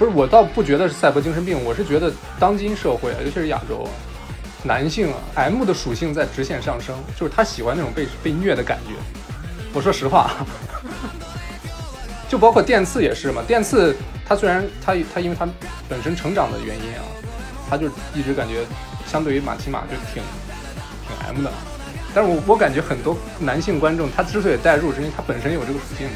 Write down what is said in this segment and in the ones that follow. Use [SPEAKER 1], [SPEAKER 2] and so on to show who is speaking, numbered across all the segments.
[SPEAKER 1] 不是，我倒不觉得是赛博精神病，我是觉得当今社会啊，尤其是亚洲，男性啊，M 的属性在直线上升，就是他喜欢那种被被虐的感觉。我说实话，就包括电刺也是嘛，电刺他虽然他他因为他本身成长的原因啊，他就一直感觉相对于马奇马就挺挺 M 的，但是我我感觉很多男性观众他之所以代入，是因为他本身有这个属性。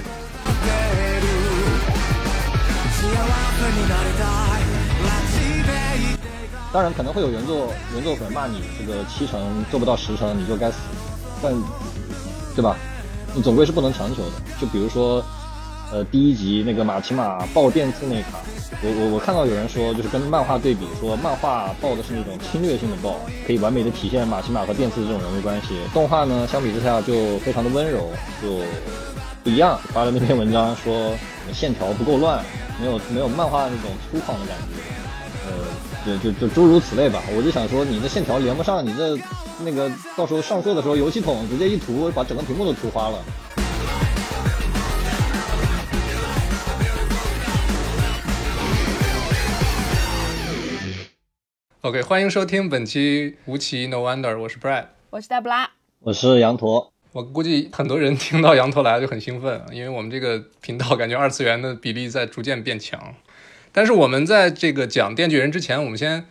[SPEAKER 2] 当然可能会有原作原作粉骂你这个七成做不到十成你就该死，但对吧？你总归是不能强求的。就比如说，呃，第一集那个马奇马爆电刺那卡，我我我看到有人说就是跟漫画对比，说漫画爆的是那种侵略性的爆，可以完美的体现马奇马和电刺这种人物关系。动画呢相比之下就非常的温柔，就不一样。发的那篇文章说线条不够乱。没有没有漫画那种粗犷的感觉，呃，就就就诸如此类吧。我就想说，你的线条连不上，你这那个到时候上色的时候，油漆桶直接一涂，把整个屏幕都涂花了。
[SPEAKER 1] OK，欢迎收听本期无奇 No Wonder，我是 Brad，
[SPEAKER 3] 我是黛布拉，
[SPEAKER 2] 我是羊驼。
[SPEAKER 1] 我估计很多人听到羊驼来了就很兴奋，因为我们这个频道感觉二次元的比例在逐渐变强。但是我们在这个讲《电锯人》之前，我们先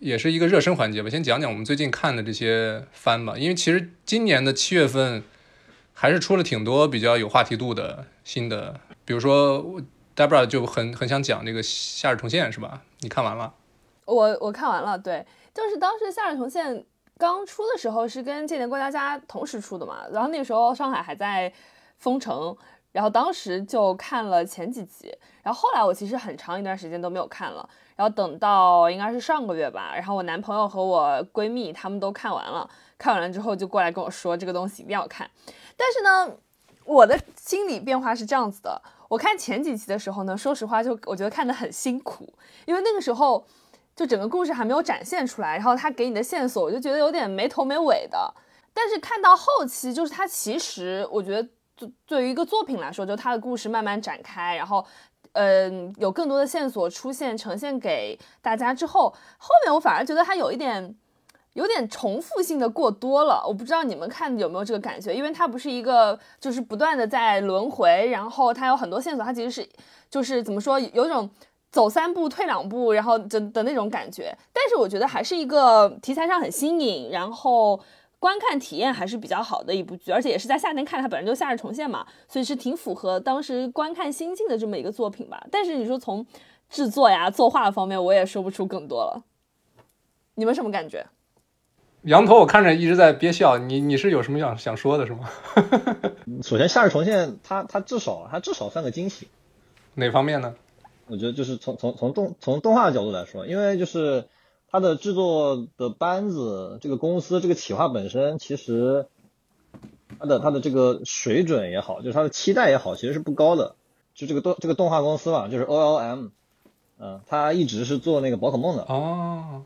[SPEAKER 1] 也是一个热身环节吧，先讲讲我们最近看的这些番吧。因为其实今年的七月份还是出了挺多比较有话题度的新的，比如说 Debra 就很很想讲这个《夏日重现》，是吧？你看完了？
[SPEAKER 3] 我我看完了，对，就是当时《夏日重现》。刚出的时候是跟《间谍过家家》同时出的嘛，然后那个时候上海还在封城，然后当时就看了前几集，然后后来我其实很长一段时间都没有看了，然后等到应该是上个月吧，然后我男朋友和我闺蜜他们都看完了，看完了之后就过来跟我说这个东西一定要看，但是呢，我的心理变化是这样子的，我看前几集的时候呢，说实话就我觉得看得很辛苦，因为那个时候。就整个故事还没有展现出来，然后他给你的线索，我就觉得有点没头没尾的。但是看到后期，就是他其实我觉得，对对于一个作品来说，就他的故事慢慢展开，然后，嗯，有更多的线索出现呈现给大家之后，后面我反而觉得他有一点，有点重复性的过多了。我不知道你们看有没有这个感觉，因为它不是一个就是不断的在轮回，然后它有很多线索，它其实是就是怎么说，有一种。走三步退两步，然后的的那种感觉，但是我觉得还是一个题材上很新颖，然后观看体验还是比较好的一部剧，而且也是在夏天看，它本身就夏日重现嘛，所以是挺符合当时观看心境的这么一个作品吧。但是你说从制作呀、作画方面，我也说不出更多了。你们什么感觉？
[SPEAKER 1] 羊驼，我看着一直在憋笑，你你是有什么想想说的，是吗？
[SPEAKER 2] 首先，夏日重现，它它至少它至少算个惊喜，
[SPEAKER 1] 哪方面呢？
[SPEAKER 2] 我觉得就是从从从动从动画的角度来说，因为就是它的制作的班子，这个公司这个企划本身，其实它的它的这个水准也好，就是它的期待也好，其实是不高的。就这个动这个动画公司嘛，就是 O L M，嗯，它一直是做那个宝可梦的
[SPEAKER 1] 哦。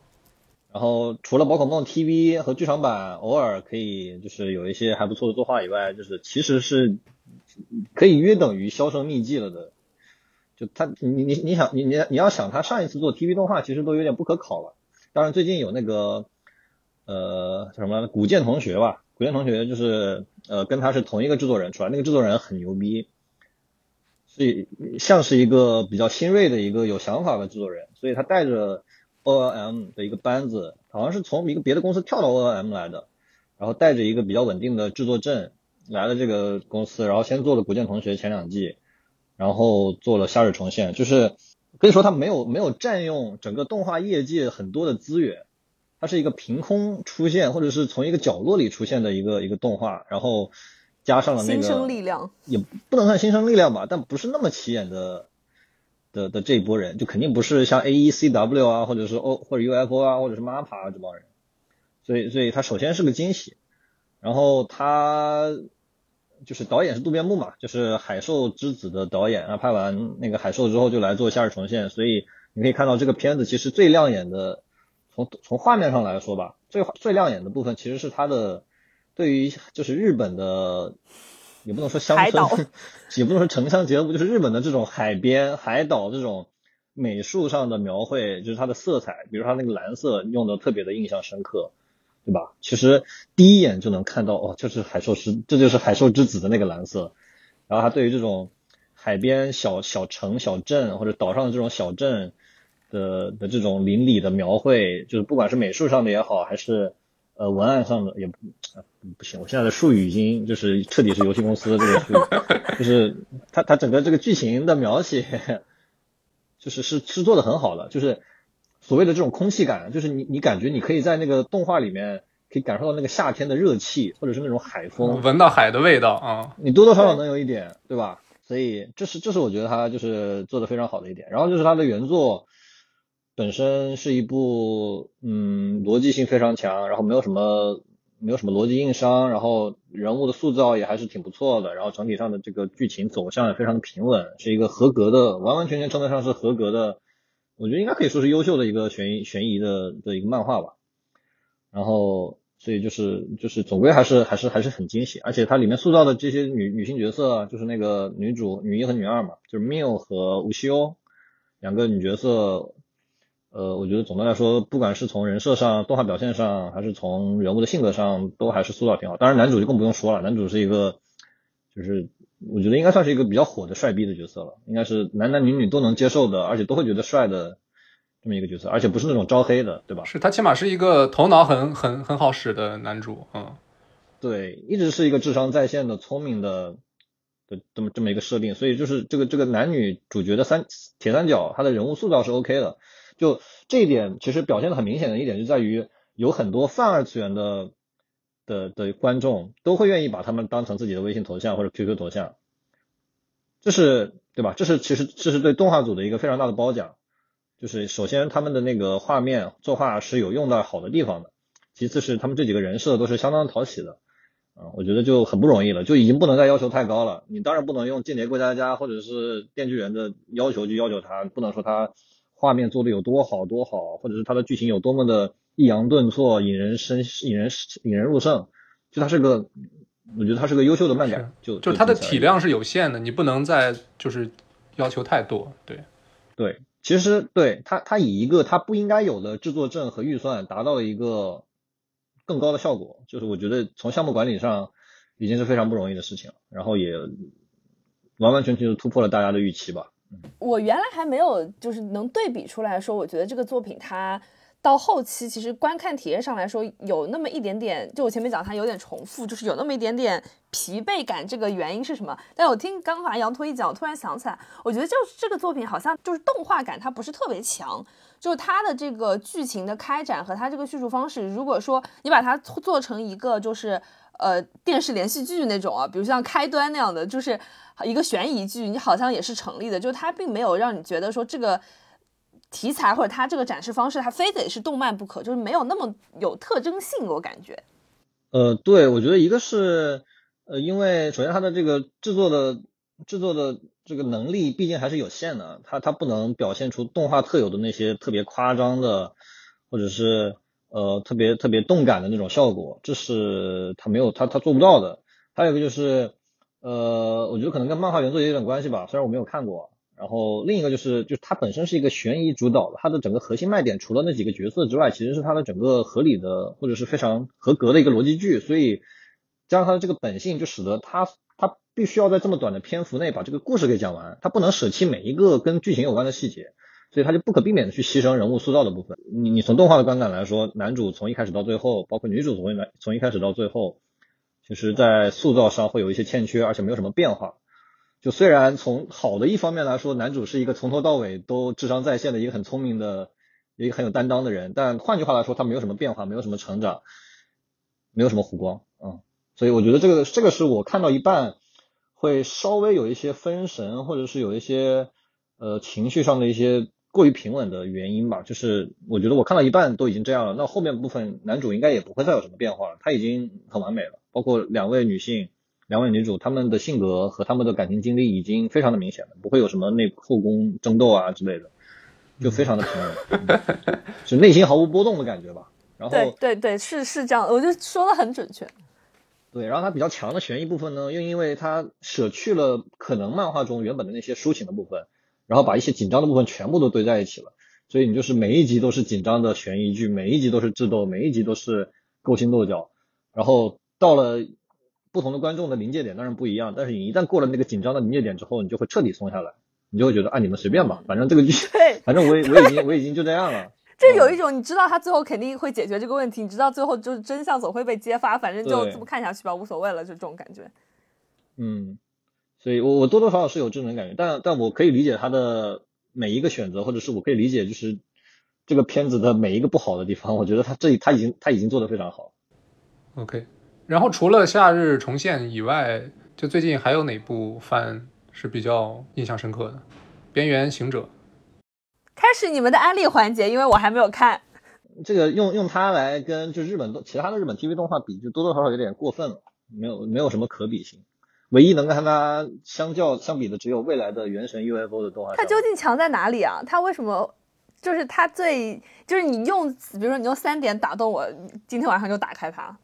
[SPEAKER 2] 然后除了宝可梦 T V 和剧场版偶尔可以就是有一些还不错的作画以外，就是其实是可以约等于销声匿迹了的。就他，你你你想，你你你要想他上一次做 TV 动画，其实都有点不可考了。当然最近有那个，呃，叫什么古剑同学吧，古剑同学就是呃跟他是同一个制作人出来，那个制作人很牛逼，是像是一个比较新锐的一个有想法的制作人，所以他带着 OLM 的一个班子，好像是从一个别的公司跳到 OLM 来的，然后带着一个比较稳定的制作证来了这个公司，然后先做了古剑同学前两季。然后做了夏日重现，就是可以说他没有没有占用整个动画业界很多的资源，它是一个凭空出现或者是从一个角落里出现的一个一个动画，然后加上了那个
[SPEAKER 3] 新生力量，
[SPEAKER 2] 也不能算新生力量吧，但不是那么起眼的的的这一波人，就肯定不是像 A E C W 啊，或者是 O 或者 U F O 啊，或者是 MAPA 这帮人，所以所以他首先是个惊喜，然后他。就是导演是渡边木嘛，就是《海兽之子》的导演啊，拍完那个《海兽》之后就来做《夏日重现》，所以你可以看到这个片子其实最亮眼的，从从画面上来说吧，最最亮眼的部分其实是它的对于就是日本的，也不能说乡村，也不能说城乡结合部，就是日本的这种海边海岛这种美术上的描绘，就是它的色彩，比如它那个蓝色用的特别的印象深刻，对吧？其实第一眼就能看到，哦，就是海兽之，这就是海兽之子的那个蓝色。然后它对于这种海边小小城、小镇或者岛上的这种小镇的的这种邻里的描绘，就是不管是美术上的也好，还是呃文案上的也不不行。我现在的术语已经就是彻底是游戏公司的这个术语，就是它它整个这个剧情的描写，就是是是做的很好的，就是所谓的这种空气感，就是你你感觉你可以在那个动画里面。可以感受到那个夏天的热气，或者是那种海风，
[SPEAKER 1] 闻到海的味道啊！
[SPEAKER 2] 你多多少少能有一点，对吧？所以这是这是我觉得他就是做的非常好的一点。然后就是他的原作本身是一部嗯逻辑性非常强，然后没有什么没有什么逻辑硬伤，然后人物的塑造也还是挺不错的，然后整体上的这个剧情走向也非常的平稳，是一个合格的，完完全全称得上是合格的，我觉得应该可以说是优秀的一个悬疑悬疑的的一个漫画吧。然后，所以就是就是总归还是还是还是很惊喜，而且它里面塑造的这些女女性角色，就是那个女主女一和女二嘛，就是 Miu 和无锡欧两个女角色，呃，我觉得总的来说，不管是从人设上、动画表现上，还是从人物的性格上，都还是塑造挺好。当然男主就更不用说了，男主是一个，就是我觉得应该算是一个比较火的帅逼的角色了，应该是男男女女都能接受的，而且都会觉得帅的。这么一个角色，而且不是那种招黑的，对吧？
[SPEAKER 1] 是他起码是一个头脑很很很好使的男主，嗯，
[SPEAKER 2] 对，一直是一个智商在线的聪明的的这么这么一个设定，所以就是这个这个男女主角的三铁三角，他的人物塑造是 OK 的，就这一点其实表现的很明显的一点就在于，有很多泛二次元的的的观众都会愿意把他们当成自己的微信头像或者 QQ 头像，这是对吧？这是其实这是对动画组的一个非常大的褒奖。就是首先他们的那个画面作画是有用到好的地方的，其次是他们这几个人设都是相当讨喜的，啊，我觉得就很不容易了，就已经不能再要求太高了。你当然不能用间谍过家家或者是电锯人的要求去要求他，不能说他画面做的有多好多好，或者是它的剧情有多么的抑扬顿挫、引人深、引人引人入胜。就它是个，我觉得它是个优秀的漫改，就
[SPEAKER 1] 就它的体量是有限的，你不能再就是要求太多，对
[SPEAKER 2] 对。其实对他，他以一个他不应该有的制作证和预算，达到了一个更高的效果。就是我觉得从项目管理上已经是非常不容易的事情了，然后也完完全全就突破了大家的预期吧。
[SPEAKER 3] 我原来还没有就是能对比出来说，我觉得这个作品它。到后期，其实观看体验上来说，有那么一点点，就我前面讲它有点重复，就是有那么一点点疲惫感。这个原因是什么？但我听刚才杨托一讲，我突然想起来，我觉得就是这个作品好像就是动画感它不是特别强，就是它的这个剧情的开展和它这个叙述方式，如果说你把它做成一个就是呃电视连续剧那种啊，比如像开端那样的，就是一个悬疑剧，你好像也是成立的，就是它并没有让你觉得说这个。题材或者它这个展示方式，它非得是动漫不可，就是没有那么有特征性。我感觉，
[SPEAKER 2] 呃，对，我觉得一个是，呃，因为首先它的这个制作的制作的这个能力毕竟还是有限的，它它不能表现出动画特有的那些特别夸张的，或者是呃特别特别动感的那种效果，这是它没有它它做不到的。还有一个就是，呃，我觉得可能跟漫画原作也有点关系吧，虽然我没有看过。然后另一个就是，就是它本身是一个悬疑主导的，它的整个核心卖点除了那几个角色之外，其实是它的整个合理的或者是非常合格的一个逻辑剧，所以加上它的这个本性，就使得它它必须要在这么短的篇幅内把这个故事给讲完，它不能舍弃每一个跟剧情有关的细节，所以他就不可避免的去牺牲人物塑造的部分。你你从动画的观感来说，男主从一开始到最后，包括女主从一从一开始到最后，其实在塑造上会有一些欠缺，而且没有什么变化。就虽然从好的一方面来说，男主是一个从头到尾都智商在线的一个很聪明的一个很有担当的人，但换句话来说，他没有什么变化，没有什么成长，没有什么弧光，嗯，所以我觉得这个这个是我看到一半会稍微有一些分神，或者是有一些呃情绪上的一些过于平稳的原因吧。就是我觉得我看到一半都已经这样了，那后面部分男主应该也不会再有什么变化了，他已经很完美了，包括两位女性。两位女主，她们的性格和她们的感情经历已经非常的明显了，不会有什么内后宫争斗啊之类的，就非常的平稳，就内心毫无波动的感觉吧。然后
[SPEAKER 3] 对对对，是是这样，我就说的很准确。
[SPEAKER 2] 对，然后它比较强的悬疑部分呢，又因为它舍去了可能漫画中原本的那些抒情的部分，然后把一些紧张的部分全部都堆在一起了，所以你就是每一集都是紧张的悬疑剧，每一集都是智斗，每一集都是勾心斗角，然后到了不同的观众的临界点当然不一样，但是你一旦过了那个紧张的临界点之后，你就会彻底松下来，你就会觉得啊你们随便吧，反正这个剧，反正我也我已经我已经就这样了。
[SPEAKER 3] 就有一种你知道他最后肯定会解决这个问题，你知道最后就是真相总会被揭发，反正就这么看下去吧，无所谓了，就这种感觉。
[SPEAKER 2] 嗯，所以我我多多少少是有这种感觉，但但我可以理解他的每一个选择，或者是我可以理解就是这个片子的每一个不好的地方，我觉得他这他已经他已经做得非常好。
[SPEAKER 1] OK，然后除了《夏日重现》以外，就最近还有哪部番是比较印象深刻的？《边缘行者》
[SPEAKER 3] 开始你们的安利环节，因为我还没有看。
[SPEAKER 2] 这个用用它来跟就日本动其他的日本 TV 动画比，就多多少少有点过分了，没有没有什么可比性。唯一能跟它相较相比的，只有未来的《原神 UFO》的动画
[SPEAKER 3] 它。究竟强在哪里啊？它为什么就是它最就是你用，比如说你用三点打动我，今天晚上就打开它。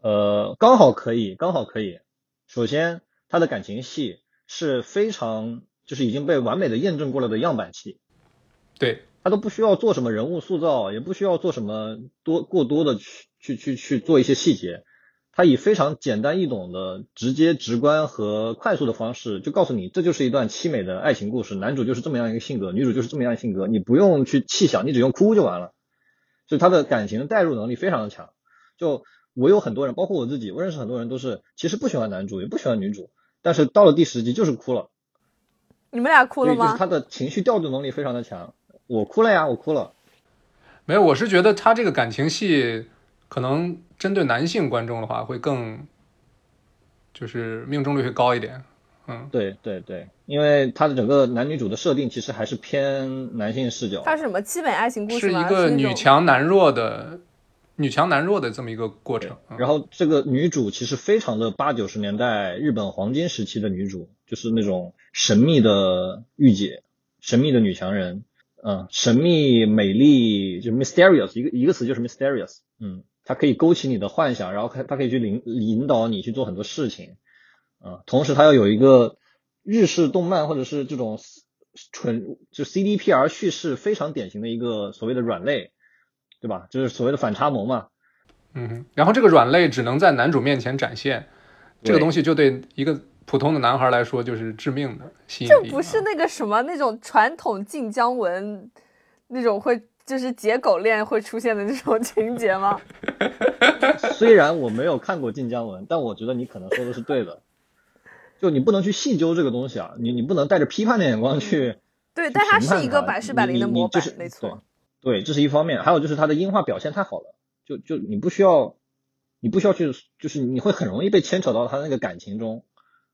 [SPEAKER 2] 呃，刚好可以，刚好可以。首先，它的感情戏是非常，就是已经被完美的验证过了的样板戏，
[SPEAKER 1] 对，
[SPEAKER 2] 他都不需要做什么人物塑造，也不需要做什么多过多的去去去去做一些细节，他以非常简单易懂的、直接直观和快速的方式，就告诉你这就是一段凄美的爱情故事，男主就是这么样一个性格，女主就是这么样性格，你不用去细想，你只用哭就完了。所以他的感情的代入能力非常的强。就我有很多人，包括我自己，我认识很多人都是其实不喜欢男主，也不喜欢女主，但是到了第十集就是哭了，
[SPEAKER 3] 你们俩哭了吗？
[SPEAKER 2] 就是他的情绪调度能力非常的强。我哭了呀，我哭了。
[SPEAKER 1] 没有，我是觉得他这个感情戏可能针对男性观众的话会更，就是命中率会高一点。嗯，
[SPEAKER 2] 对对对，因为它的整个男女主的设定其实还是偏男性视角。
[SPEAKER 3] 它是什么基本爱情故事？
[SPEAKER 1] 是一个女强男弱的女强男弱的这么一个过程。嗯
[SPEAKER 2] 然后这个女主其实非常的八九十年代日本黄金时期的女主，就是那种神秘的御姐，神秘的女强人，嗯，神秘美丽就是 mysterious，一个一个词就是 mysterious，嗯，她可以勾起你的幻想，然后它它可以去领引导你去做很多事情，嗯，同时它要有一个日式动漫或者是这种纯就 CDPR 叙事非常典型的一个所谓的软肋，对吧？就是所谓的反差萌嘛。
[SPEAKER 1] 嗯哼，然后这个软肋只能在男主面前展现，这个东西就对一个普通的男孩来说就是致命的吸引力。
[SPEAKER 3] 这不是那个什么那种传统晋江文那种会就是解狗链会出现的这种情节吗？
[SPEAKER 2] 虽然我没有看过晋江文，但我觉得你可能说的是对的。就你不能去细究这个东西啊，你你不能带着批判的眼光去。
[SPEAKER 3] 对，但它是一个百试百灵的模板没错。
[SPEAKER 2] 对。对，这是一方面，还有就是它的音画表现太好了，就就你不需要，你不需要去，就是你会很容易被牵扯到他那个感情中，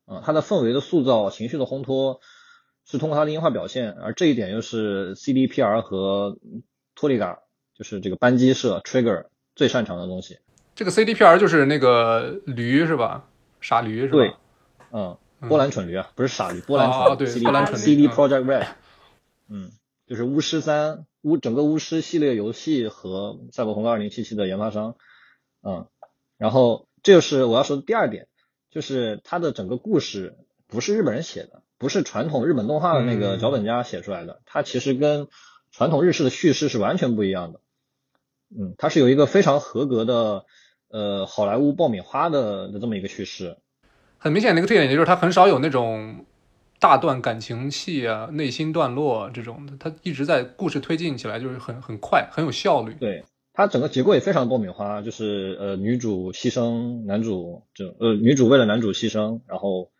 [SPEAKER 2] 啊、他的氛围的塑造、情绪的烘托是通过他的音画表现，而这一点又是 CDPR 和托里嘎，就是这个扳机社 Trigger 最擅长的东西。
[SPEAKER 1] 这个 CDPR 就是那个驴是吧？傻驴是吧？
[SPEAKER 2] 对嗯，波兰蠢驴啊，不是傻驴，波兰蠢驴、
[SPEAKER 1] 哦对
[SPEAKER 2] CD
[SPEAKER 1] 波兰蠢驴
[SPEAKER 2] CD
[SPEAKER 1] 嗯
[SPEAKER 2] Project Red，嗯，就是巫师三巫整个巫师系列游戏和赛博朋克二零七七的研发商，嗯，然后这就是我要说的第二点，就是它的整个故事不是日本人写的，不是传统日本动画的那个
[SPEAKER 1] 嗯
[SPEAKER 2] 脚本家写出来的，它其实跟传统日式的叙事是完全不一样的，嗯，它是有一个非常合格的呃好莱坞爆米花的的这么一个叙事。
[SPEAKER 1] 很明显的一个特点就是它很少有那种大段感情戏啊、内心段落这种的，它一直在故事推进起来就是很很快，很有效率。
[SPEAKER 2] 对，它整个结构也非常爆米花，就是呃女主牺牲男主这种呃女主为了男主牺牲，然后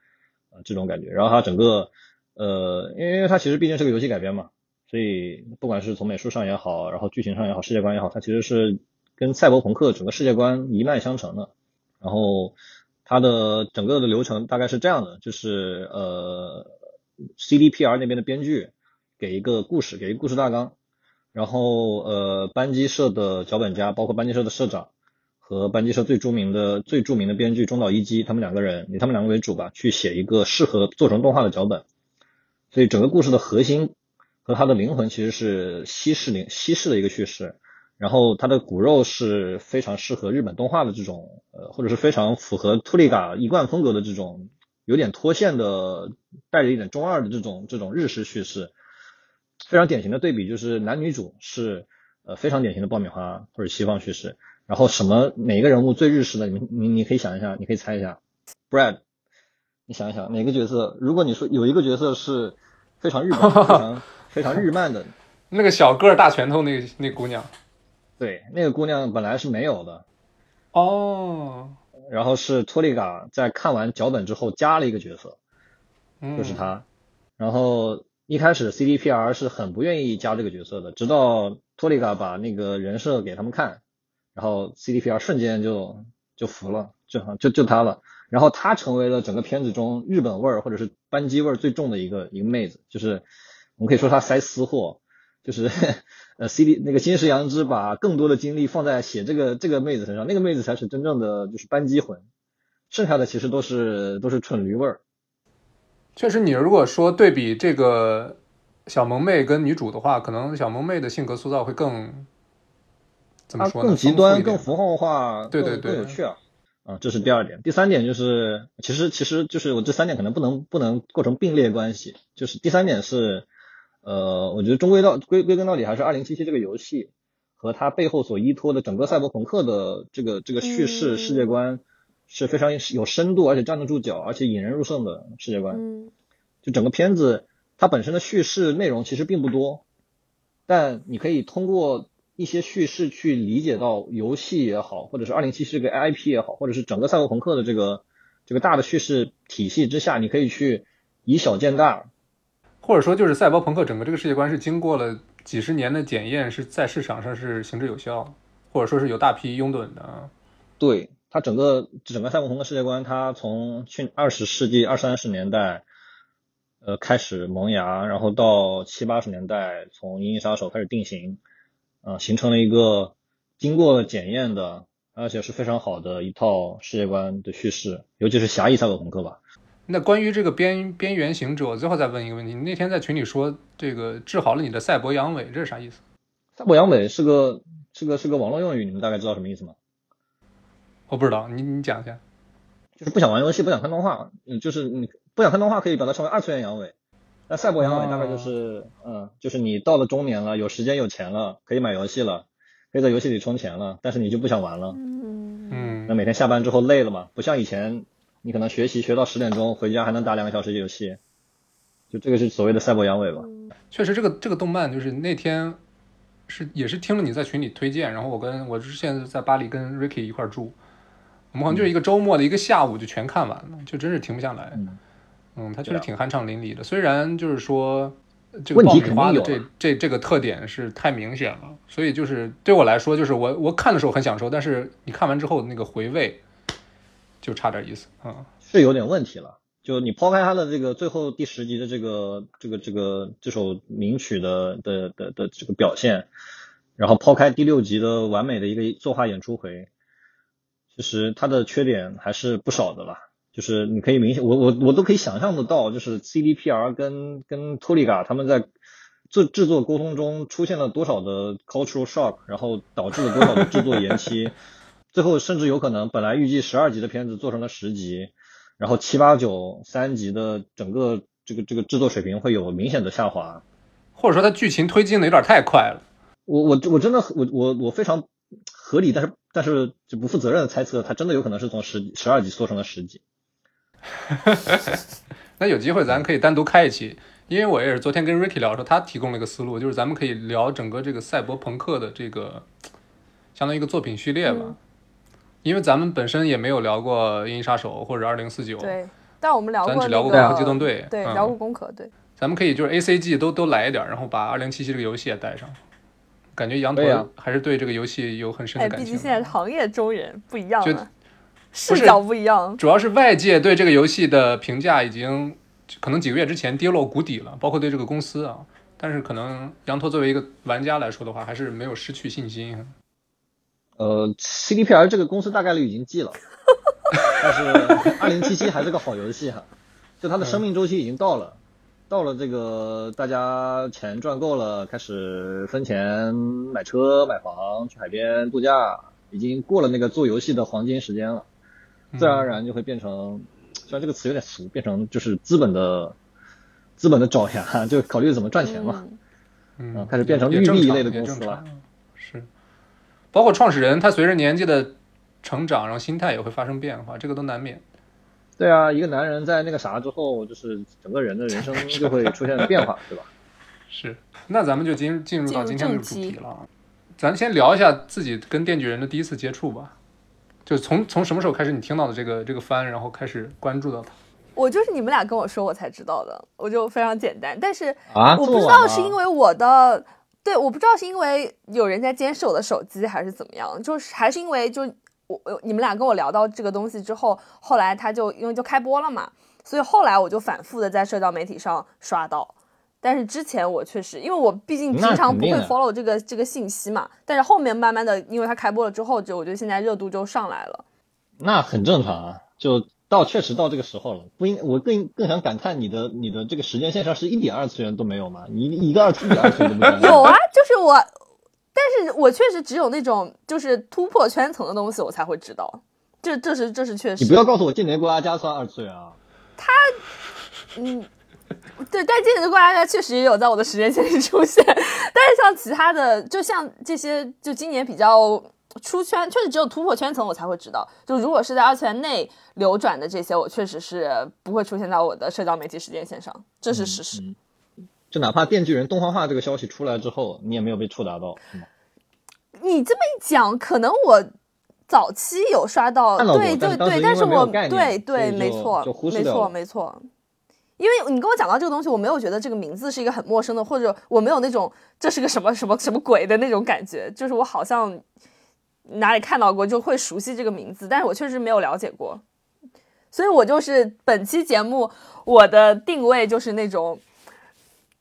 [SPEAKER 2] 呃这种感觉，然后它整个呃因为因为它其实毕竟是个游戏改编嘛，所以不管是从美术上也好，然后剧情上也好，世界观也好，它其实是跟赛博朋克整个世界观一脉相承的。然后它的整个的流程大概是这样的，就是呃 CDPR 那边的编剧给一个故事，给一个故事大纲。然后呃，班机社的脚本家，包括班机社的社长和班机社最著名的最著名的编剧中岛一基，他们两个人以他们两个为主吧，去写一个适合做成动画的脚本。所以整个故事的核心和它的灵魂其实是西式灵西式的一个叙事，然后它的骨肉是非常适合日本动画的这种呃，或者是非常符合托利嘎一贯风格的这种有点脱线的带着一点中二的这种这种日式叙事。非常典型的对比就是男女主是呃非常典型的爆米花或者西方叙事，然后什么哪个人物最日式的？你你你可以想一下，你可以猜一下，Brad，你想一想哪个角色？如果你说有一个角色是非常日本、非常非常日漫的，
[SPEAKER 1] 那个小个儿大拳头那那姑娘，
[SPEAKER 2] 对，那个姑娘本来是没有的，
[SPEAKER 1] 哦，
[SPEAKER 2] 然后是托利嘎在看完脚本之后加了一个角色，
[SPEAKER 1] 嗯。
[SPEAKER 2] 就是他，然后。一开始 CDPR 是很不愿意加这个角色的，直到托利嘎把那个人设给他们看，然后 CDPR 瞬间就就服了，就就就他了。然后他成为了整个片子中日本味儿或者是班机味儿最重的一个一个妹子，就是我们可以说他塞私货，就是呃 CD 那个金石阳之把更多的精力放在写这个这个妹子身上，那个妹子才是真正的就是班机魂，剩下的其实都是都是蠢驴味儿。
[SPEAKER 1] 确实，你如果说对比这个小萌妹跟女主的话，可能小萌妹的性格塑造会更怎么说呢？
[SPEAKER 2] 更极端、更符号化，
[SPEAKER 1] 对对对，
[SPEAKER 2] 更有趣啊！啊，这是第二点。第三点就是，其实其实就是我这三点可能不能不能构成并列关系。就是第三点是，呃，我觉得终归到归归根到底还是二零七七这个游戏和它背后所依托的整个赛博朋克的这个这个叙事世界观。是非常有深度，而且站得住脚，而且引人入胜的世界观。
[SPEAKER 3] 嗯，
[SPEAKER 2] 就整个片子，它本身的叙事内容其实并不多，但你可以通过一些叙事去理解到游戏也好，或者是二零七七这个 IP 也好，或者是整个赛博朋克的这个这个大的叙事体系之下，你可以去以小见大，
[SPEAKER 1] 或者说就是赛博朋克整个这个世界观是经过了几十年的检验，是在市场上是行之有效，或者说是有大批拥趸的。
[SPEAKER 2] 对。它整个整个赛博朋克世界观，它从去二十世纪二三十年代，呃开始萌芽，然后到七八十年代，从银翼杀手开始定型，呃，形成了一个经过检验的，而且是非常好的一套世界观的叙事，尤其是狭义赛博朋克吧。
[SPEAKER 1] 那关于这个边边缘行者，我最后再问一个问题：你那天在群里说这个治好了你的赛博阳痿，这是啥意思？
[SPEAKER 2] 赛博阳痿是个是个是个网络用语，你们大概知道什么意思吗？
[SPEAKER 1] 我不知道，你你讲一下，
[SPEAKER 2] 就是不想玩游戏，不想看动画，嗯，就是你不想看动画可以把它称为二次元阳痿，那赛博阳痿大概就是，嗯，就是你到了中年了，有时间有钱了，可以买游戏了，可以在游戏里充钱了，但是你就不想玩了，
[SPEAKER 3] 嗯。
[SPEAKER 1] 嗯，
[SPEAKER 2] 那每天下班之后累了嘛，不像以前，你可能学习学到十点钟，回家还能打两个小时游戏，就这个是所谓的赛博阳痿吧。
[SPEAKER 1] 确实，这个这个动漫就是那天是也是听了你在群里推荐，然后我跟我是现在在巴黎跟 Ricky 一块住。我们好像就是一个周末的一个下午就全看完了，就真是停不下来。嗯，它确实挺酣畅淋漓的。虽然就是说这个爆米花的这这这个特点是太明显了，所以就是对我来说，就是我我看的时候很享受，但是你看完之后那个回味就差点意思啊，
[SPEAKER 2] 是有点问题了。就你抛开它的这个最后第十集的这个这个这个这首名曲的的的的这个表现，然后抛开第六集的完美的一个作画演出回。其实它的缺点还是不少的啦，就是你可以明显，我我我都可以想象得到，就是 CDPR 跟跟托利嘎他们在制制作沟通中出现了多少的 cultural shock，然后导致了多少的制作延期，最后甚至有可能本来预计十二集的片子做成了十集，然后七八九三集的整个这个这个制作水平会有明显的下滑，
[SPEAKER 1] 或者说它剧情推进的有点太快了，
[SPEAKER 2] 我我我真的我我我非常。合理，但是但是就不负责任的猜测，它真的有可能是从十十二集缩成了十集。
[SPEAKER 1] 那有机会咱可以单独开一期，因为我也是昨天跟 Ricky 聊的时候，他提供了一个思路，就是咱们可以聊整个这个赛博朋克的这个相当于一个作品序列吧。因为咱们本身也没有聊过《银翼杀手》或者《二零四九》，
[SPEAKER 3] 对，但我们聊过
[SPEAKER 1] 咱只聊过《攻壳机动队》，
[SPEAKER 3] 对，聊过《攻壳》，对。
[SPEAKER 1] 咱们可以就是 A C G 都都来一点，然后把二零七七这个游戏也带上。感觉羊驼还是对这个游戏有很深的感情。
[SPEAKER 3] 毕竟现在行业中人不一样
[SPEAKER 1] 了，
[SPEAKER 3] 视角不一样。
[SPEAKER 1] 主要是外界对这个游戏的评价已经可能几个月之前跌落谷底了，包括对这个公司啊。但是可能羊驼作为一个玩家来说的话，还是没有失去信心。
[SPEAKER 2] 呃，CDPR 这个公司大概率已经记了，但是二零七七还是个好游戏哈，就它的生命周期已经到了。到了这个大家钱赚够了，开始分钱买车买房去海边度假，已经过了那个做游戏的黄金时间了，自然而然就会变成，虽然这个词有点俗，变成就是资本的资本的爪牙，就考虑怎么赚钱嘛。
[SPEAKER 3] 嗯
[SPEAKER 1] 嗯，
[SPEAKER 2] 开始变成
[SPEAKER 1] 也
[SPEAKER 2] 育碧一类的公司了
[SPEAKER 1] 包括创始人，他随着年纪的成长，然后心态也会发生变化，这个都难免。
[SPEAKER 2] 对啊，一个男人在那个啥之后，就是整个人的人生就会出现变化，对吧？
[SPEAKER 1] 是，那咱们就进进入到今天的主
[SPEAKER 3] 题
[SPEAKER 1] 题了啊。咱先聊一下自己跟电锯人的第一次接触吧，就从从什么时候开始你听到的这个这个番，然后开始关注到他。
[SPEAKER 3] 我就是你们俩跟我说我才知道的，我就非常简单。但是
[SPEAKER 2] 啊，
[SPEAKER 3] 我不知道是因为我的，对，我不知道是因为有人在监视我的手机，还是怎么样，就是还是因为就我我你们俩跟我聊到这个东西之后，后来他就因为就开播了嘛，所以后来我就反复的在社交媒体上刷到。但是之前我确实，因为我毕竟平常不会 follow 这个这个信息嘛，但是后面慢慢的，因为它开播了之后，就我觉得现在热度就上来了。
[SPEAKER 2] 那很正常啊，就到确实到这个时候了，不应我更更想感叹你的你的这个时间线上是一点二次元都没有吗？你一个二一点二次元都没有
[SPEAKER 3] 有啊，就是我，但是我确实只有那种就是突破圈层的东西我才会知道，这这是这是确实。
[SPEAKER 2] 你不要告诉我间谍过家家算二次元啊！
[SPEAKER 3] 他嗯，对，但这个过家家确实也有在我的时间线里出现，但是像其他的，就像这些，就今年比较出圈，确实只有突破圈层我才会知道。就如果是在二次元内流转的这些，我确实是不会出现在我的社交媒体时间线上，这是事实。
[SPEAKER 2] 就哪怕电锯人动画化这个消息出来之后，你也没有被触达到，是吗？
[SPEAKER 3] 你这么一讲，可能我早期有刷到，
[SPEAKER 2] 到
[SPEAKER 3] 对对对，
[SPEAKER 2] 但是
[SPEAKER 3] 我对对没错没错没错，因为你跟我讲到这个东西，我没有觉得这个名字是一个很陌生的，或者我没有那种这是个什么什么什么鬼的那种感觉，就是我好像哪里看到过，就会熟悉这个名字，但是我确实没有了解过，所以我就是本期节目我的定位就是那种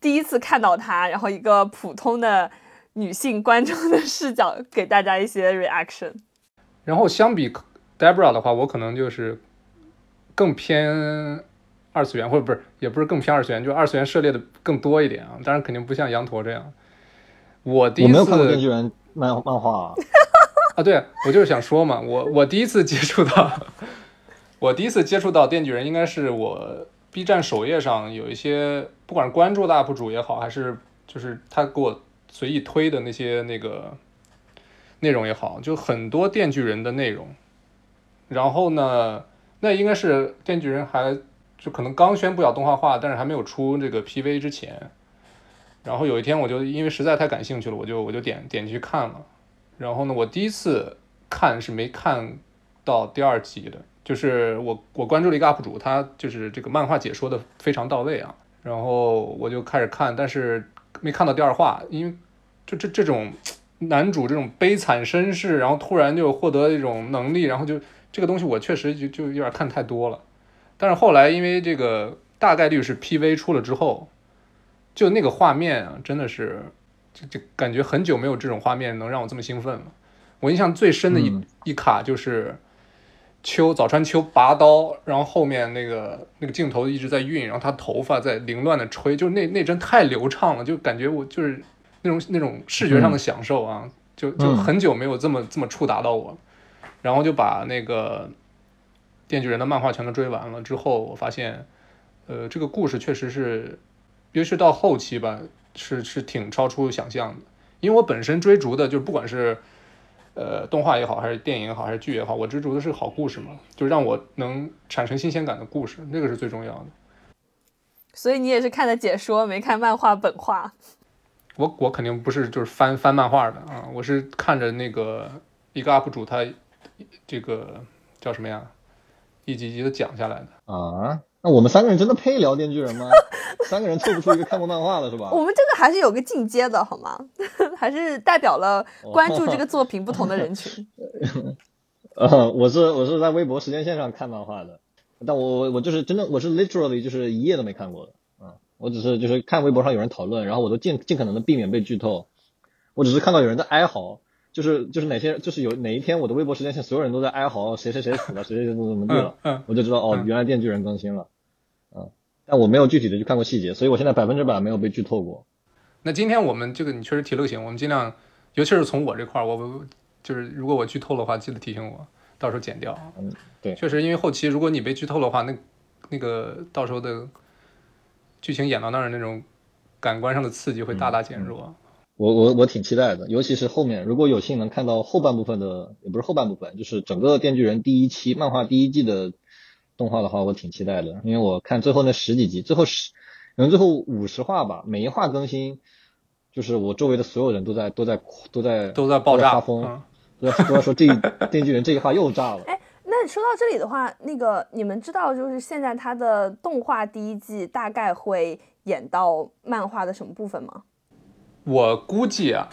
[SPEAKER 3] 第一次看到它，然后一个普通的女性观众的视角给大家一些 reaction。
[SPEAKER 1] 然后相比 Debra 的话，我可能就是更偏二次元，或者不是，也不是更偏二次元，就二次元涉猎的更多一点啊。当然肯定不像羊驼这样。我第一次
[SPEAKER 2] 我没有看过电锯人漫漫画啊，
[SPEAKER 1] 啊，对我就是想说嘛，我我第一次接触到，我第一次接触到电锯人，应该是我 B 站首页上有一些，不管是关注的 UP 主也好，还是就是他给我随意推的那些那个内容也好，就很多电锯人的内容。然后呢，那应该是电锯人还就可能刚宣布要动画化，但是还没有出这个 PV 之前。然后有一天，我就因为实在太感兴趣了，我就我就点点进去看了。然后呢，我第一次看是没看到第二集的，就是我我关注了一个 UP 主，他就是这个漫画解说的非常到位啊。然后我就开始看，但是没看到第二话，因为就这这种男主这种悲惨身世，然后突然就获得一种能力，然后就这个东西我确实就就有点看太多了。但是后来因为这个大概率是 PV 出了之后，就那个画面啊，真的是。就就感觉很久没有这种画面能让我这么兴奋了。我印象最深的一、
[SPEAKER 2] 嗯
[SPEAKER 1] 一卡就是秋早川秋拔刀，然后后面那个那个镜头一直在运，然后他头发在凌乱的吹，就那那帧太流畅了，就感觉我就是那种那种视觉上的享受啊，就就
[SPEAKER 2] 嗯
[SPEAKER 1] 很久没有这么这么触达到我了。然后就把那个电锯人的漫画全都追完了之后，我发现，呃，这个故事确实是，尤其是到后期吧，是是挺超出想象的。因为我本身追逐的就是不管是呃动画也好，还是电影也好，还是剧也好，我追逐的是好故事嘛，就让我能产生新鲜感的故事，那个是最重要的。
[SPEAKER 3] 所以你也是看的解说，没看漫画本画。
[SPEAKER 1] 我我肯定不是就是翻翻漫画的啊，我是看着那个一个 UP 主他这个叫什么呀，一集一集的讲下来的。
[SPEAKER 2] 啊，那我们三个人真的配聊电锯人吗？三个人凑不出一个看过漫画的是吧？
[SPEAKER 3] 我们这个还是有个进阶的好吗？还是代表了关注这个作品不同的人群。
[SPEAKER 2] 呃，我是我是在微博时间线上看漫画的，但我我就是真的我是 literally 就是一页都没看过的啊、我只是就是看微博上有人讨论，然后我都尽尽可能的避免被剧透，我只是看到有人在哀嚎，就是就是哪些就是有哪一天我的微博时间线所有人都在哀嚎谁谁谁死了，谁谁谁怎么怎么地了，
[SPEAKER 1] 嗯嗯
[SPEAKER 2] 我就知道哦
[SPEAKER 1] 嗯
[SPEAKER 2] 原来电锯人更新了，嗯，但我没有具体的去看过细节，所以我现在百分之百没有被剧透过。
[SPEAKER 1] 那今天我们这个你确实提了个醒，我们尽量，尤其是从我这块儿，我我就是如果我剧透的话，记得提醒我，到时候剪掉。
[SPEAKER 2] 嗯，对
[SPEAKER 1] 确实因为后期如果你被剧透的话，那那个到时候的剧情演到那儿那种感官上的刺激会大大减弱。
[SPEAKER 2] 我我我挺期待的，尤其是后面如果有幸能看到后半部分的，也不是后半部分，就是整个《电锯人》第一期漫画第一季的动画的话，我挺期待的，因为我看最后那十几集，最后十，可能最后五十话吧，每一话更新，就是我周围的所有人都在都在都在
[SPEAKER 1] 都在爆炸
[SPEAKER 2] 发疯，都在都在说这《电锯人》这一话又炸了。
[SPEAKER 3] 哎，那说到这里的话，那个你们知道就是现在它的动画第一季大概会演到漫画的什么部分吗？
[SPEAKER 1] 我估计啊，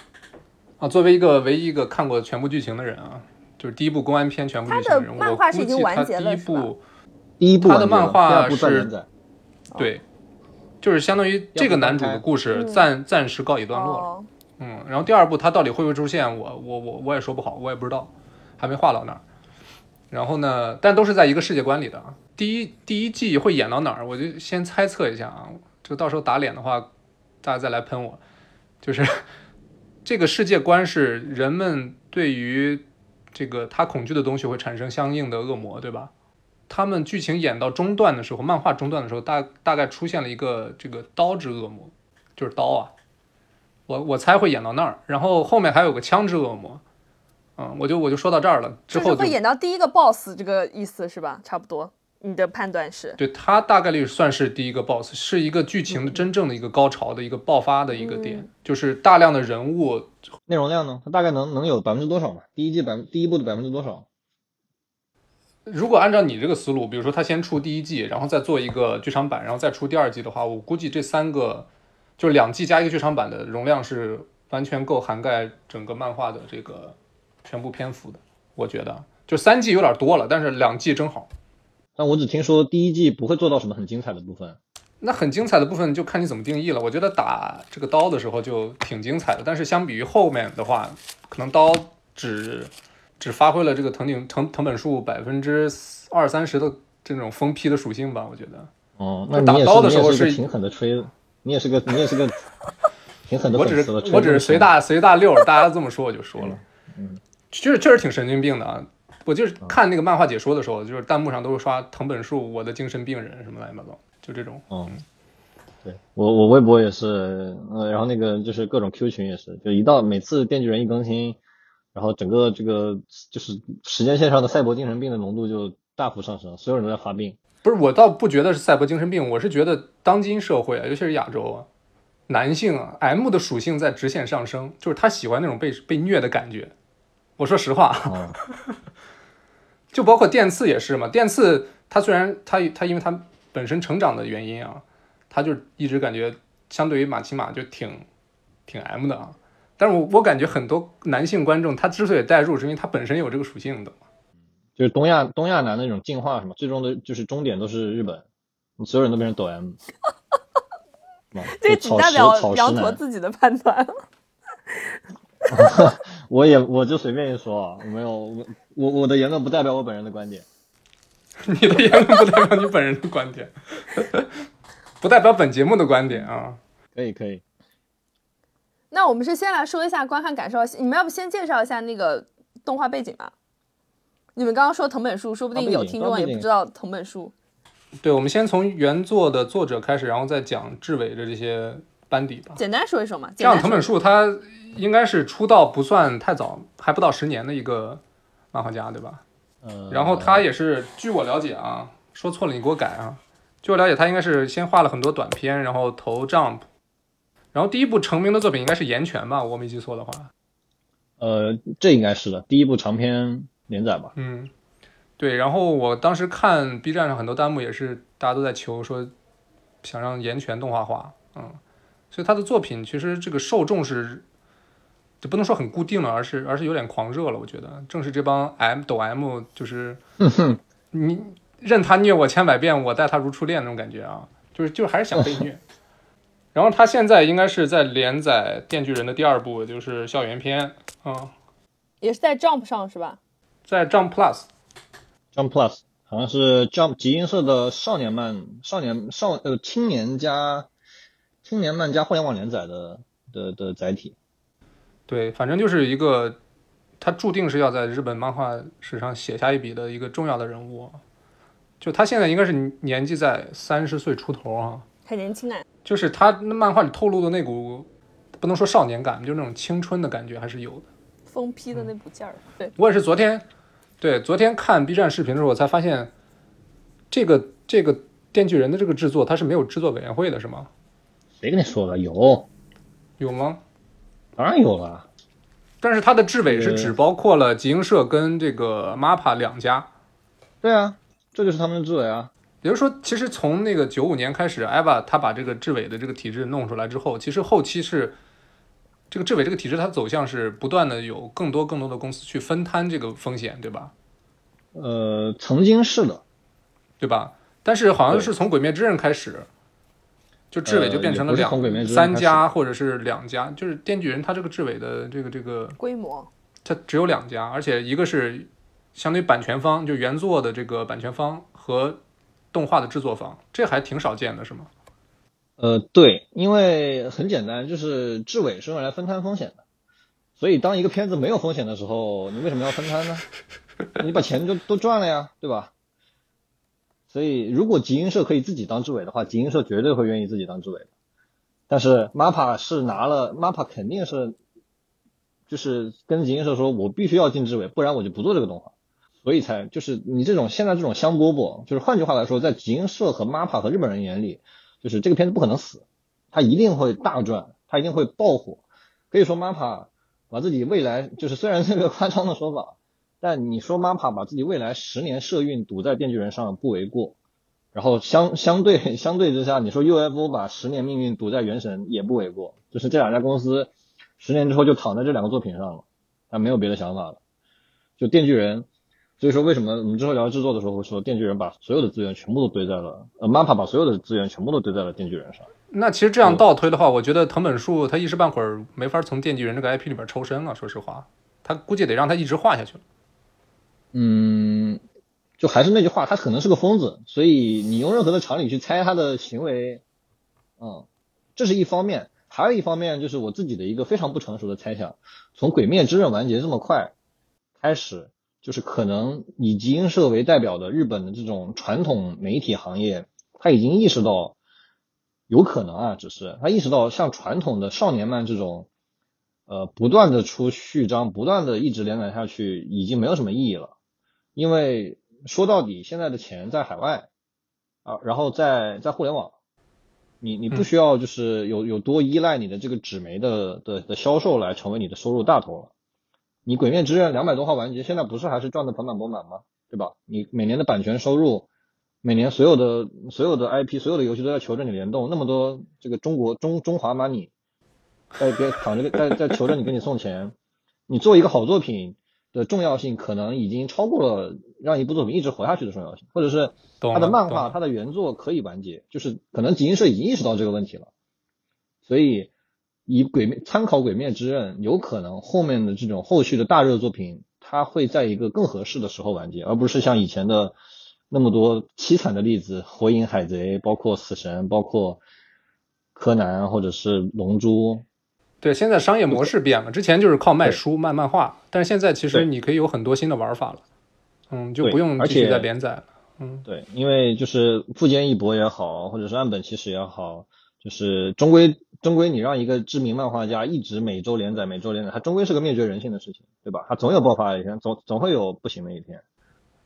[SPEAKER 1] 啊，作为一个唯一一个看过全部剧情的人啊，就是第一部公安片全部剧情的人，
[SPEAKER 3] 漫画是已经完结了，
[SPEAKER 1] 第一部，
[SPEAKER 2] 第一部
[SPEAKER 1] 他的漫画
[SPEAKER 2] 是，
[SPEAKER 1] 对，就是相当于这个男主的故事暂暂时告一段落
[SPEAKER 3] 了，
[SPEAKER 1] 嗯，然后第二部他到底会不会出现，我我我我也说不好，我也不知道，还没画到那儿。然后呢，但都是在一个世界观里的。第一第一季会演到哪儿，我就先猜测一下啊，就到时候打脸的话，大家再来喷我。就是 这个世界观是人们对于这个他恐惧的东西会产生相应的恶魔，对吧？他们剧情演到中段的时候，漫画中段的时候，大大概出现了一个这个刀之恶魔，就是刀啊。我我猜会演到那儿，然后后面还有个枪之恶魔，嗯，我就我就说到这儿了。之后
[SPEAKER 3] 会演到第一个 boss 这个意思是吧？差不多。你的判断是
[SPEAKER 1] 对，他大概率算是第一个 boss，是一个剧情的真正的一个高潮的一个爆发的一个点，就是大量的人物
[SPEAKER 2] 内容量呢，它大概能能有百分之多少嘛？第一季百第一部的百分之多少？
[SPEAKER 1] 如果按照你这个思路，比如说他先出第一季，然后再做一个剧场版，然后再出第二季的话，我估计这三个就是两季加一个剧场版的容量是完全够涵盖整个漫画的这个全部篇幅的。我觉得就三季有点多了，但是两季正好。
[SPEAKER 2] 但我只听说第一季不会做到什么很精彩的部分，
[SPEAKER 1] 那很精彩的部分就看你怎么定义了。我觉得打这个刀的时候就挺精彩的，但是相比于后面的话，可能刀只只发挥了这个藤井藤藤本树百分之二三十的这种疯批的属性吧。我觉得，
[SPEAKER 2] 哦，那
[SPEAKER 1] 打刀的时候
[SPEAKER 2] 是挺狠的吹，你也是个你也是个 挺狠的
[SPEAKER 1] 我只是我只是随大随大溜，大家这么说我就说了，
[SPEAKER 2] 嗯，
[SPEAKER 1] 确实确实挺神经病的啊。我就是看那个漫画解说的时候，就是弹幕上都是刷藤本树，我的精神病人什么乱七八糟，就这种。
[SPEAKER 2] 嗯，对我我微博也是，呃，然后那个就是各种 Q 群也是，就一到每次电锯人一更新，然后整个这个就是时间线上的赛博精神病的浓度就大幅上升，所有人都在发病。
[SPEAKER 1] 不是，我倒不觉得是赛博精神病，我是觉得当今社会啊，尤其是亚洲啊，男性啊，M 的属性在直线上升，就是他喜欢那种被被虐的感觉。我说实话。就包括电刺也是嘛，电刺他虽然他他因为他本身成长的原因啊，他就一直感觉相对于马奇马就挺挺 M 的啊，但是我我感觉很多男性观众他之所以代入，是因为他本身有这个属性的，
[SPEAKER 2] 就是东亚东亚男那种进化什么，最终的就是终点都是日本，所有人都变成抖 M，
[SPEAKER 3] 这仅代表羊驼自己的判断。
[SPEAKER 2] 我也我就随便一说啊，没有我我我的言论不代表我本人的观点，
[SPEAKER 1] 你的言论不代表你本人的观点，不代表本节目的观点啊。
[SPEAKER 2] 可以可以。
[SPEAKER 3] 那我们是先来说一下观看感受，你们要不先介绍一下那个动画背景吧？你们刚刚说藤本树，说不定有听众也不知道藤本树。
[SPEAKER 1] 对，我们先从原作的作者开始，然后再讲志伟的这些班底吧。
[SPEAKER 3] 简单说一说嘛。
[SPEAKER 1] 这样，藤本树他。应该是出道不算太早，还不到十年的一个漫画家，对吧？
[SPEAKER 2] 嗯。
[SPEAKER 1] 然后他也是，据我了解啊，说错了你给我改啊。据我了解，他应该是先画了很多短片，然后投 Jump，然后第一部成名的作品应该是《岩泉》吧，我没记错的话。
[SPEAKER 2] 呃，这应该是的，第一部长篇连载吧。
[SPEAKER 1] 嗯，对。然后我当时看 B 站上很多弹幕也是，大家都在求说，想让《岩泉》动画化，嗯。所以他的作品其实这个受众是。就不能说很固定了，而是而是有点狂热了。我觉得正是这帮 M 抖 M，就是 你任他虐我千百遍，我待他如初恋那种感觉啊，就是就是还是想被虐。然后他现在应该是在连载《电锯人》的第二部，就是校园篇啊，
[SPEAKER 3] 也是在 Jump 上是吧？
[SPEAKER 1] 在 Jump Plus，Jump
[SPEAKER 2] Plus 好像是 Jump 集英社的少年漫、少年少呃青年加青年漫加互联网连载的的的载体。
[SPEAKER 1] 对，反正就是一个，他注定是要在日本漫画史上写下一笔的一个重要的人物。就他现在应该是年纪在三十岁出头啊，
[SPEAKER 3] 很年轻啊。
[SPEAKER 1] 就是他漫画里透露的那股，不能说少年感，就是那种青春的感觉还是有的。
[SPEAKER 3] 疯批的那股劲儿，对
[SPEAKER 1] 我也是昨天，对昨天看 B 站视频的时候，我才发现，这个这个电锯人的这个制作，它是没有制作委员会的，是吗？
[SPEAKER 2] 谁跟你说的？有，
[SPEAKER 1] 有吗？
[SPEAKER 2] 当然有了。
[SPEAKER 1] 但是它的制委是
[SPEAKER 2] 呃
[SPEAKER 1] 只包括了集英社跟这个 MAPPA 两家，
[SPEAKER 2] 对啊，这就是他们的制委啊。
[SPEAKER 1] 也就是说，其实从那个九五年开始，EVA 他把这个志伟的这个体制弄出来之后，其实后期是这个志伟这个体制，它走向是不断的有更多更多的公司去分摊这个风险，对吧？
[SPEAKER 2] 呃，曾经是的，
[SPEAKER 1] 对吧？但是好像是从《鬼灭之刃》开始，就志伟就变成了两、三家或者是两家，就是电锯人他这个志伟的这个这个，
[SPEAKER 3] 规模，
[SPEAKER 1] 它只有两家，而且一个是相当于版权方，就原作的这个版权方和动画的制作方，这还挺少见的，是吗？
[SPEAKER 2] 呃，对，因为很简单，就是制委是用来分摊风险的，所以当一个片子没有风险的时候，你为什么要分摊呢？你把钱就都赚了呀，对吧？所以如果集英社可以自己当制委的话，集英社绝对会愿意自己当制委。但是 MAPA 是拿了 MAPA，肯定是就是跟集英社说，我必须要进制委，不然我就不做这个动画。所以才就是你这种现在这种香饽饽，就是换句话来说，在集英社和 MAPPA 和日本人眼里，就是这个片子不可能死，它一定会大赚，它一定会爆火。可以说 MAPPA 把自己未来，就是虽然是个夸张的说法，但你说 MAPPA 把自己未来十年社运赌在电锯人上不为过。然后相相对相对之下，你说 UFO 把十年命运赌在原神也不为过。就是这两家公司十年之后就躺在这两个作品上了，他没有别的想法了。就电锯人，所以说为什么我们之后聊制作的时候会说电锯人把所有的资源全部都堆在了，呃，MAPPA 把所有的资源全部都堆在了电锯人上。
[SPEAKER 1] 那其实这样倒推的话，我觉得藤本树他一时半会儿没法从电锯人这个 IP 里边抽身了。说实话，他估计得让他一直画下去了。
[SPEAKER 2] 嗯，就还是那句话，他可能是个疯子，所以你用任何的常理去猜他的行为，嗯，这是一方面。还有一方面就是我自己的一个非常不成熟的猜想，从《鬼灭之刃》完结这么快开始，就是可能以集英社为代表的日本的这种传统媒体行业，他已经意识到，有可能啊，只是他意识到像传统的少年漫这种，呃，不断的出序章，不断的一直连载下去，已经没有什么意义了。因为说到底，现在的钱在海外啊，然后在在互联网，你你不需要就是有有多依赖你的这个纸媒的的的销售来成为你的收入大头了。你《鬼灭之刃》两百多号完结，现在不是还是赚的盆满钵满吗？对吧？你每年的版权收入，每年所有的所有的 IP，所有的游戏都在求着你联动，那么多这个中国中中华 money 在别躺着在在求着你给你送钱，你做一个好作品。的重要性可能已经超过了让一部作品一直活下去的重要性，或者是它的漫画、它的原作可以完结，就是可能集英社已经意识到这个问题了，所以以鬼面参考《鬼灭之刃》，有可能后面的这种后续的大热作品，它会在一个更合适的时候完结，而不是像以前的那么多凄惨的例子，《火影》《海贼》，包括《死神》，包括柯南或者是《龙珠》。
[SPEAKER 1] 对，现在商业模式变了，之前就是靠卖书、卖漫画，但是现在其实你可以有很多新的玩法了，嗯，就不用继续再连载了，嗯，
[SPEAKER 2] 对，因为就是富坚义博也好，或者是岸本齐史也好，就是终归终归你让一个知名漫画家一直每周连载、每周连载，他终归是个灭绝人性的事情，对吧？他总有爆发的一天，总总会有不行的一天。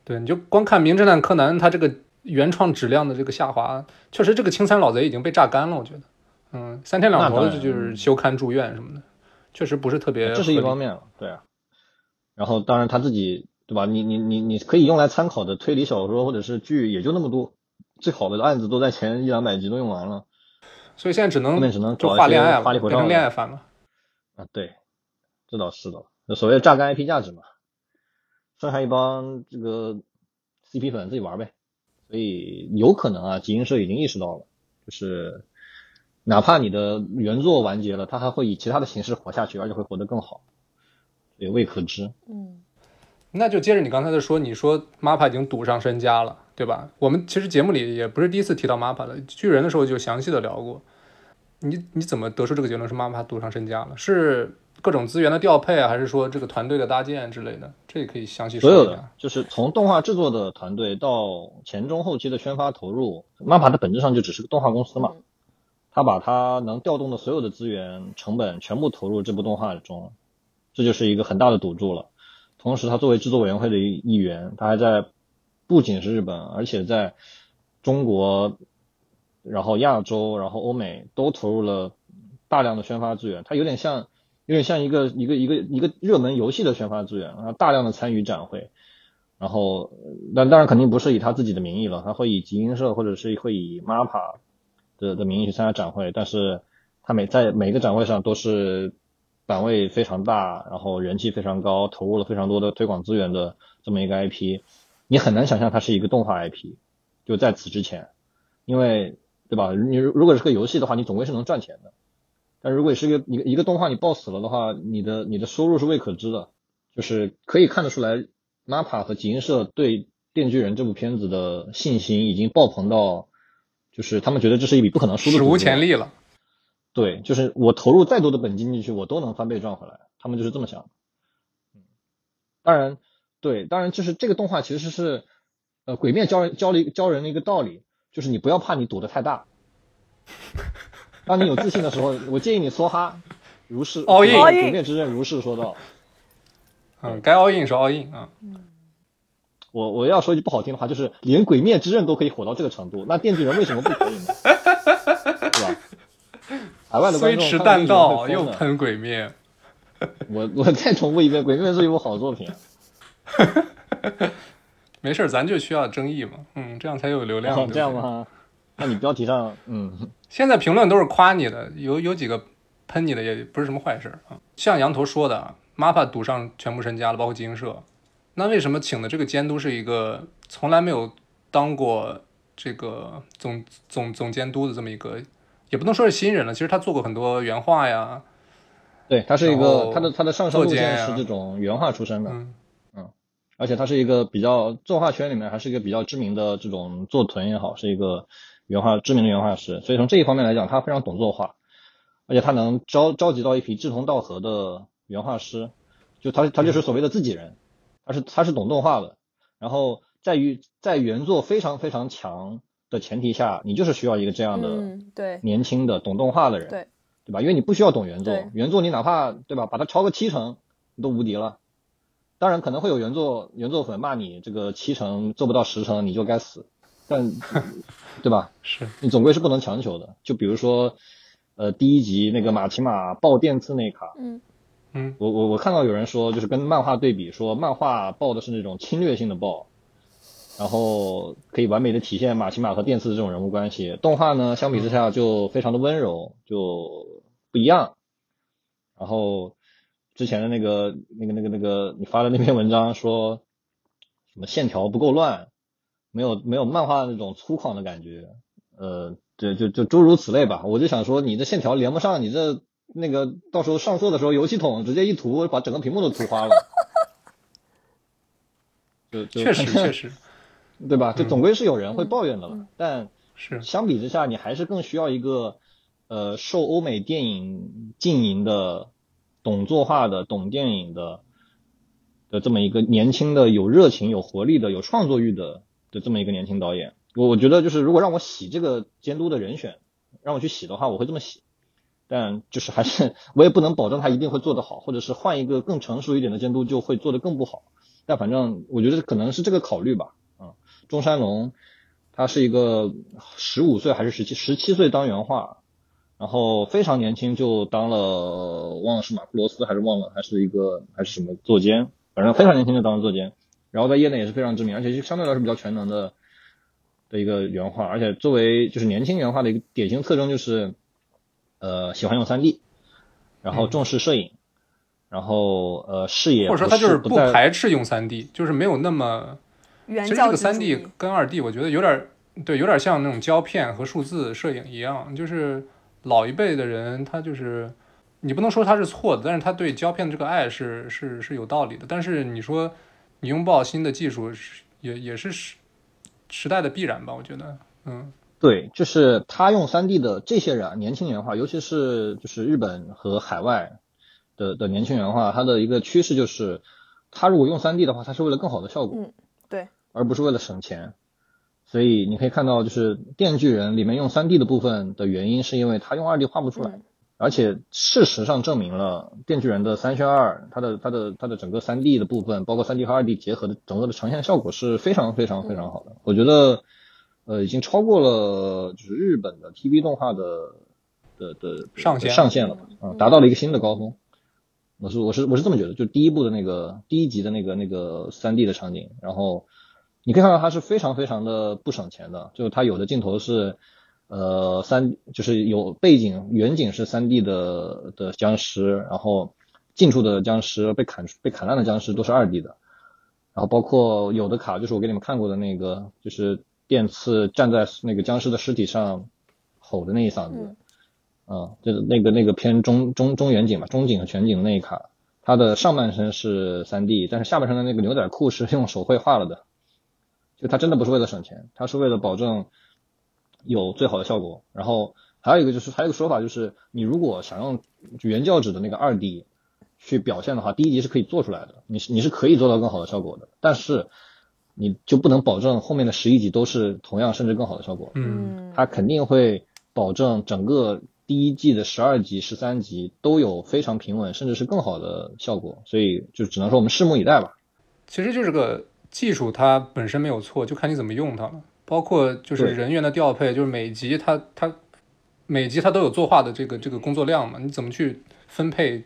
[SPEAKER 1] 对，你就光看《名侦探柯南》，他这个原创质量的这个下滑，确实这个青山老贼已经被榨干了，我觉得。嗯，三天两头的就是休刊住院什么的，确实不是特别。
[SPEAKER 2] 这是一方面，对啊。然后当然他自己对吧？你你你你可以用来参考的推理小说或者是剧也就那么多，最好的案子都在前一两百集都用完了，
[SPEAKER 1] 所以现在只能
[SPEAKER 2] 后面只能
[SPEAKER 1] 就画恋爱了，
[SPEAKER 2] 花里胡哨
[SPEAKER 1] 变成恋爱番了。
[SPEAKER 2] 啊，对，这倒是的，所谓的榨干 IP 价值嘛，剩下一帮这个 CP 粉自己玩呗。所以有可能啊，集英社已经意识到了，就是。哪怕你的原作完结了，它还会以其他的形式活下去，而且会活得更好，也未可知。
[SPEAKER 3] 嗯，
[SPEAKER 1] 那就接着你刚才的说，你说 MAPPA 已经赌上身家了，对吧？我们其实节目里也不是第一次提到 MAPPA 了，巨人的时候就详细的聊过。你你怎么得出这个结论是 MAPPA 赌上身家了？是各种资源的调配啊，还是说这个团队的搭建之类的？这也可以详细说
[SPEAKER 2] 所有的，就是从动画制作的团队到前中后期的宣发投入，MAPPA 它本质上就只是个动画公司嘛。他把他能调动的所有的资源、成本全部投入这部动画中，这就是一个很大的赌注了。同时，他作为制作委员会的一一员，他还在不仅是日本，而且在中国、然后亚洲、然后欧美都投入了大量的宣发资源。它有点像，有点像一个一个一个一个热门游戏的宣发资源，然后大量的参与展会。然后，但当然肯定不是以他自己的名义了，他会以集英社或者是会以 MAPA 的的名义去参加展会，但是他每在每个展会上都是版位非常大，然后人气非常高，投入了非常多的推广资源的这么一个 IP，你很难想象它是一个动画 IP，就在此之前，因为对吧？你如果是个游戏的话，你总归是能赚钱的，但如果是一个一个一个动画你爆死了的话，你的你的收入是未可知的，就是可以看得出来。MAPA 和集英社对《电锯人》这部片子的信心已经爆棚到，就是他们觉得这是一笔不可能输的
[SPEAKER 1] 史无前例了。
[SPEAKER 2] 对，就是我投入再多的本金进去，我都能翻倍赚回来。他们就是这么想。嗯，当然，对，当然就是这个动画其实是，呃，鬼面教人教了教人的一个道理，就是你不要怕你赌的太大。当你有自信的时候，我建议你梭哈，如是。
[SPEAKER 1] all in，。
[SPEAKER 2] 鬼面之刃如是说道。
[SPEAKER 1] 嗯，该 all in 是 all in 啊。
[SPEAKER 3] 嗯，
[SPEAKER 2] 我我要说一句不好听的话，就是连鬼面之刃都可以火到这个程度，那电锯人为什么不可以呢？是吧？海外的观众
[SPEAKER 1] 虽迟但到，又喷鬼面。
[SPEAKER 2] 我我再重复一遍，鬼灭是一部好作品。
[SPEAKER 1] 没事，咱就需要争议嘛，嗯，这样才有流量。
[SPEAKER 2] 这样吗？那你标题上，嗯，
[SPEAKER 1] 现在评论都是夸你的，有有几个喷你的也不是什么坏事啊。像羊头说的啊。MAPA 赌上全部身家了，包括集英社。那为什么请的这个监督是一个从来没有当过这个总总总监督的这么一个，也不能说是新人了。其实他做过很多原画呀。
[SPEAKER 2] 对他是一个，他的他的上升路线是这种原画出身的。
[SPEAKER 1] 嗯
[SPEAKER 2] 嗯，而且他是一个比较作画圈里面还是一个比较知名的这种作臀也好，是一个原画知名的原画师。所以从这一方面来讲，他非常懂作画，而且他能召召集到一批志同道合的。原画师，就他他就是所谓的自己人，他是他是懂动画的，然后在于在原作非常非常强的前提下，你就是需要一个这样的
[SPEAKER 3] 对
[SPEAKER 2] 年轻的懂动画的人，
[SPEAKER 3] 对
[SPEAKER 2] 对吧？因为你不需要懂原作，原作你哪怕对吧，把它超个七成，你都无敌了。当然可能会有原作原作粉骂你这个七成做不到十成你就该死，但 对吧？
[SPEAKER 1] 是
[SPEAKER 2] 你总归是不能强求的。就比如说呃第一集那个马奇马爆电刺那卡，
[SPEAKER 3] 嗯。
[SPEAKER 1] 嗯，
[SPEAKER 2] 我我我看到有人说，就是跟漫画对比，说漫画爆的是那种侵略性的爆，然后可以完美的体现马奇马和电次的这种人物关系。动画呢，相比之下就非常的温柔，就不一样。然后之前的那个那个那个那个你发的那篇文章说，什么线条不够乱，没有没有漫画那种粗犷的感觉，呃，就就就诸如此类吧。我就想说，你的线条连不上，你这。那个到时候上色的时候，油漆桶直接一涂，把整个屏幕都涂花了。就
[SPEAKER 1] 确实 确实，
[SPEAKER 2] 对吧？就总归是有人会抱怨的了。但
[SPEAKER 1] 是
[SPEAKER 2] 相比之下，你还是更需要一个呃受欧美电影浸淫的、懂作画的、懂电影的的这么一个年轻的、有热情、有活力的、有创作欲的的这么一个年轻导演。我我觉得就是如果让我洗这个监督的人选，让我去洗的话，我会这么洗。但就是还是我也不能保证他一定会做得好，或者是换一个更成熟一点的监督就会做得更不好。但反正我觉得可能是这个考虑吧。啊，中山龙他是一个十五岁还是十七十七岁当原画，然后非常年轻就当了忘了是马库罗斯还是忘了还是一个还是什么作监，反正非常年轻就当了作监，然后在业内也是非常知名，而且相对来说比较全能的的一个原画，而且作为就是年轻原画的一个典型特征就是。呃，喜欢用三 D，然后重视摄影，然后呃视野
[SPEAKER 1] 或者说他就是不
[SPEAKER 2] 不
[SPEAKER 1] 排斥用三 D，就是没有那么。其实这个三 D 跟二 D 我觉得有点对，有点像那种胶片和数字摄影一样，就是老一辈的人他就是你不能说他是错的，但是他对胶片的这个爱是是是有道理的。但是你说你拥抱新的技术也也是时时代的必然吧？我觉得，嗯。
[SPEAKER 2] 对，就是他用三 D 的这些人啊，年轻人化，尤其是就是日本和海外的的年轻人化，他的一个趋势就是，他如果用三 D 的话，他是为了更好的效果，
[SPEAKER 3] 嗯，对，
[SPEAKER 2] 而不是为了省钱。所以你可以看到，就是《电锯人》里面用 3D 的部分的原因，是因为它用 2D 画不出来。
[SPEAKER 3] 嗯
[SPEAKER 2] 而且事实上证明了，《电锯人》的三选二，它的它的它的整个 3D 的部分，包括 3D 和 2D 结合的整个的呈现效果是非常非常非常好的。我觉得，呃，已经超过了就是日本的 TV 动画的的的
[SPEAKER 1] 上限
[SPEAKER 2] 上限了吧，啊，达到了一个新的高峰。我是我是我是这么觉得，就第一部的那个第一集的那个那个 3D 的场景，然后你可以看到它是非常非常的不省钱的，就是它有的镜头是。呃，三就是有背景远景是三 D 的的僵尸，然后近处的僵尸被砍被砍烂的僵尸都是二 D 的，然后包括有的卡就是我给你们看过的那个，就是电刺站在那个僵尸的尸体上吼的那一嗓子，啊，就是那个那个偏中中中远景吧，中景和全景的那一卡，它的上半身是三 D，但是下半身的那个牛仔裤是用手绘画了的，就它真的不是为了省钱，它是为了保证。有最好的效果，然后还有一个就是还有一个说法就是，你如果想用原教旨的那个二 D 去表现的话，第一集是可以做出来的，你是你是可以做到更好的效果的，但是你就不能保证后面的十一集都是同样甚至更好的效果。
[SPEAKER 1] 嗯，
[SPEAKER 2] 它肯定会保证整个第一季的十二集、十三集都有非常平稳，甚至是更好的效果，所以就只能说我们拭目以待吧。
[SPEAKER 1] 其实就是个技术，它本身没有错，就看你怎么用它了。包括就是人员的调配，就是每集它它每集它都有作画的这个这个工作量嘛，你怎么去分配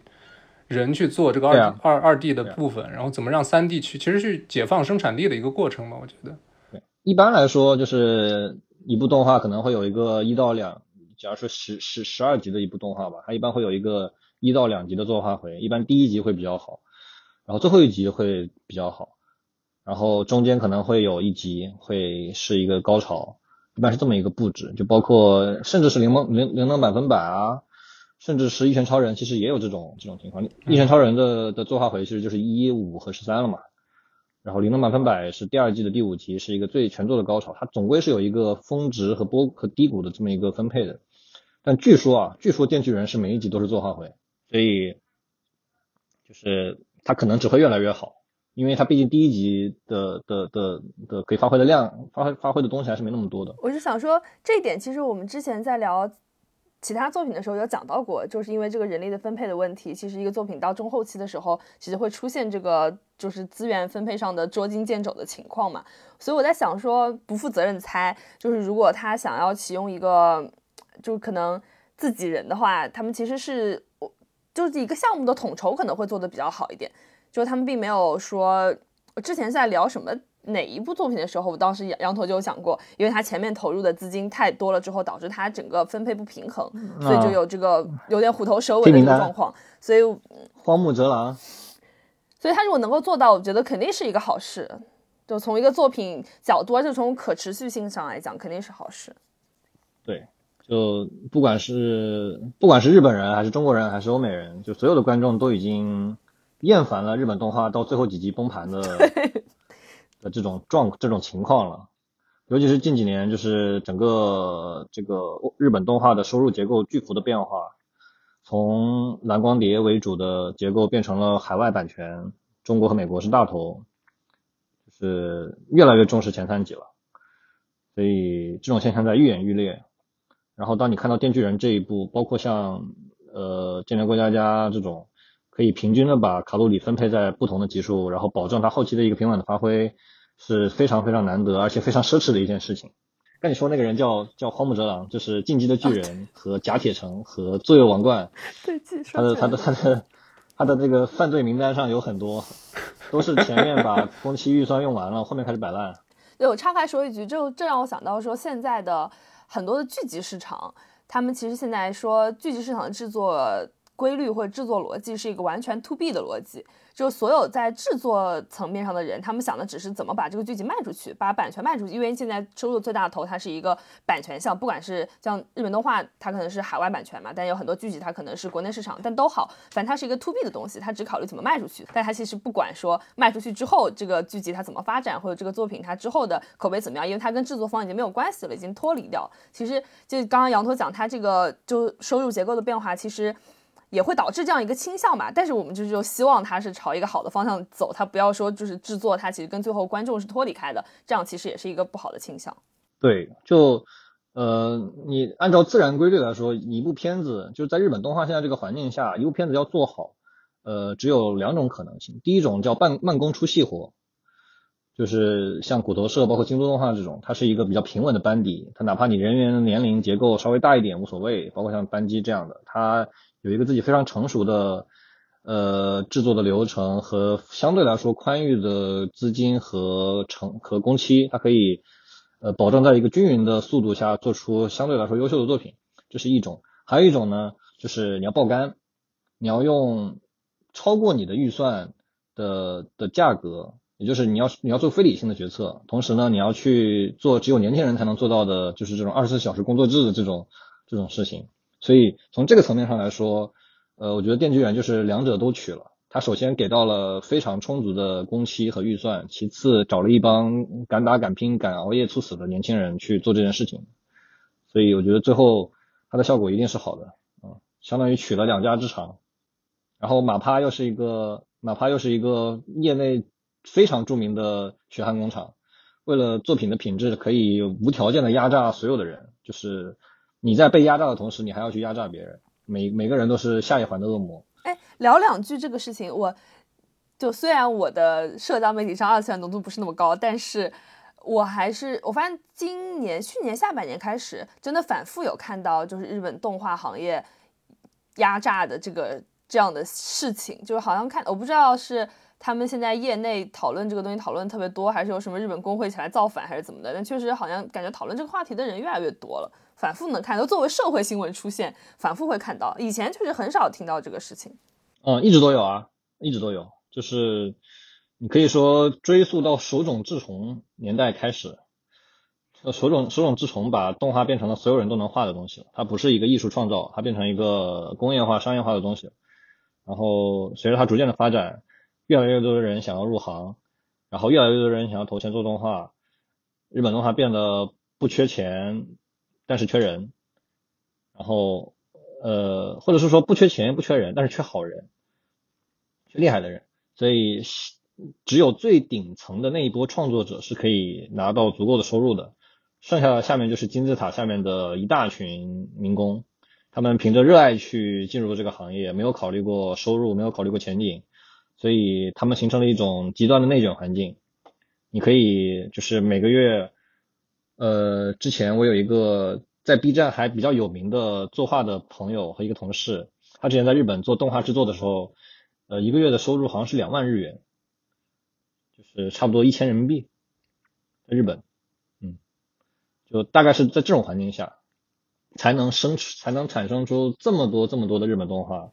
[SPEAKER 1] 人去做这个二
[SPEAKER 2] 啊。
[SPEAKER 1] 二二 D 的部分，然后怎么让三 D 去，其实是解放生产力的一个过程嘛，我觉得。对。
[SPEAKER 2] 一般来说，就是一部动画可能会有一个一到两，假如说十十十二集的一部动画吧，它一般会有一个一到两集的作画回，一般第一集会比较好，然后最后一集会比较好，然后中间可能会有一集会是一个高潮，一般是这么一个布置，就包括甚至是灵能灵灵能百分百啊，甚至是一拳超人，其实也有这种这种情况，一拳超人的的作画回其实就是一五和十三了嘛。然后灵能百分百是第二季的第五集，是一个最全作的高潮，它总归是有一个峰值和波和低谷的这么一个分配的。但据说啊，据说电锯人是每一集都是作画回，所以就是它可能只会越来越好，因为它毕竟第一集的的的的可以发挥的量，发挥发挥的东西还是没那么多的。
[SPEAKER 3] 我就想说这一点，其实我们之前在聊其他作品的时候有讲到过，就是因为这个人力的分配的问题，其实一个作品到中后期的时候，其实会出现这个就是资源分配上的捉襟见肘的情况嘛。所以我在想说，不负责任猜，就是如果他想要启用一个，就可能自己人的话，他们其实是我就是一个项目的统筹可能会做的比较好一点，就他们并没有说，我之前在聊什么。哪一部作品的时候，我当时杨头就有讲过，因为他前面投入的资金太多了之后，导致他整个分配不平衡，所以就有这个有点虎头蛇尾的这个状况。所以
[SPEAKER 2] 荒木哲郎，
[SPEAKER 3] 所以他如果能够做到，我觉得肯定是一个好事。就从一个作品角度，而且从可持续性上来讲，肯定是好事。
[SPEAKER 2] 对，就不管是不管是日本人还是中国人还是欧美人，就所有的观众都已经厌烦了日本动画到最后几集崩盘的的这种状这种情况了。尤其是近几年，就是整个这个日本动画的收入结构巨幅的变化，从蓝光碟为主的结构变成了海外版权，中国和美国是大头，就是越来越重视前三集了。所以这种现象在愈演愈烈。然后当你看到《电锯人》这一部，包括像呃《剑灵过家家》这种，可以平均的把卡路里分配在不同的级数，然后保证他后期的一个平稳的发挥，是非常非常难得，而且非常奢侈的一件事情。跟你说那个人叫叫荒木哲郎，就是《进击的巨人》和《甲铁城》和《罪恶王冠》，
[SPEAKER 3] 对，
[SPEAKER 2] 他的他的他的他的这个犯罪名单上有很多，都是前面把工期预算用完了，后面开始摆烂。
[SPEAKER 3] 对我岔开说一句，就这让我想到说，现在的很多的剧集市场，他们其实现在说剧集市场的制作规律或者制作逻辑是一个完全 to B 的逻辑，就所有在制作层面上的人，他们想的只是怎么把这个剧集卖出去，把版权卖出去。因为现在收入最大的头，它是一个版权项，不管是像日本动画，它可能是海外版权嘛，但有很多剧集它可能是国内市场，但都好，反正它是一个 to B 的东西，它只考虑怎么卖出去，但它其实不管说卖出去之后这个剧集它怎么发展，或者这个作品它之后的口碑怎么样，因为它跟制作方已经没有关系了，已经脱离掉。其实就刚刚杨头讲，它这个就收入结构的变化，其实。也会导致这样一个倾向吧，但是我们就就希望它是朝一个好的方向走，它不要说就是制作它其实跟最后观众是脱离开的，这样其实也是一个不好的倾向。
[SPEAKER 2] 对，就呃，你按照自然规律来说，一部片子就是在日本动画现在这个环境下，一部片子要做好，呃，只有两种可能性。第一种叫慢慢工出细活，就是像骨头社包括京都动画这种，它是一个比较平稳的班底，它哪怕你人员年龄结构稍微大一点无所谓，包括像班机这样的，它有一个自己非常成熟的呃制作的流程和相对来说宽裕的资金和成和工期，它可以呃保证在一个均匀的速度下做出相对来说优秀的作品，这是一种。还有一种呢，就是你要爆肝，你要用超过你的预算的的价格。也就是你要你要做非理性的决策，同时呢，你要去做只有年轻人才能做到的，就是这种二十四小时工作制的这种这种事情。所以从这个层面上来说，呃，我觉得电锯人就是两者都取了。他首先给到了非常充足的工期和预算，其次找了一帮敢打敢拼敢熬夜猝死的年轻人去做这件事情。所以我觉得最后它的效果一定是好的，啊，相当于取了两家之长。然后马趴又是一个马趴又是一个业内。非常著名的血汗工厂，为了作品的品质，可以无条件的压榨所有的人。就是你在被压榨的同时，你还要去压榨别人。每每个人都是下一环的恶魔。
[SPEAKER 3] 哎，聊两句这个事情，我就虽然我的社交媒体上二次元浓度不是那么高，但是我还是我发现今年、去年下半年开始，真的反复有看到就是日本动画行业压榨的这个这样的事情，就是好像看我不知道是。他们现在业内讨论这个东西讨论特别多，还是有什么日本工会起来造反，还是怎么的？但确实好像感觉讨论这个话题的人越来越多了，反复能看到作为社会新闻出现，反复会看到。以前确实很少听到这个事情。
[SPEAKER 2] 嗯，一直都有啊，一直都有。就是你可以说追溯到手冢治虫年代开始，呃手冢手冢治虫把动画变成了所有人都能画的东西了，它不是一个艺术创造，它变成一个工业化、商业化的东西。然后随着它逐渐的发展。越来越多的人想要入行，然后越来越多的人想要投钱做动画，日本动画变得不缺钱，但是缺人，然后呃，或者是说不缺钱不缺人，但是缺好人，缺厉害的人，所以只有最顶层的那一波创作者是可以拿到足够的收入的，剩下的下面就是金字塔下面的一大群民工，他们凭着热爱去进入这个行业，没有考虑过收入，没有考虑过前景。所以他们形成了一种极端的内卷环境。你可以就是每个月，呃，之前我有一个在 B 站还比较有名的作画的朋友和一个同事，他之前在日本做动画制作的时候，呃，一个月的收入好像是两万日元，就是差不多一千人民币，在日本，嗯，就大概是在这种环境下，才能生才能产生出这么多这么多的日本动画。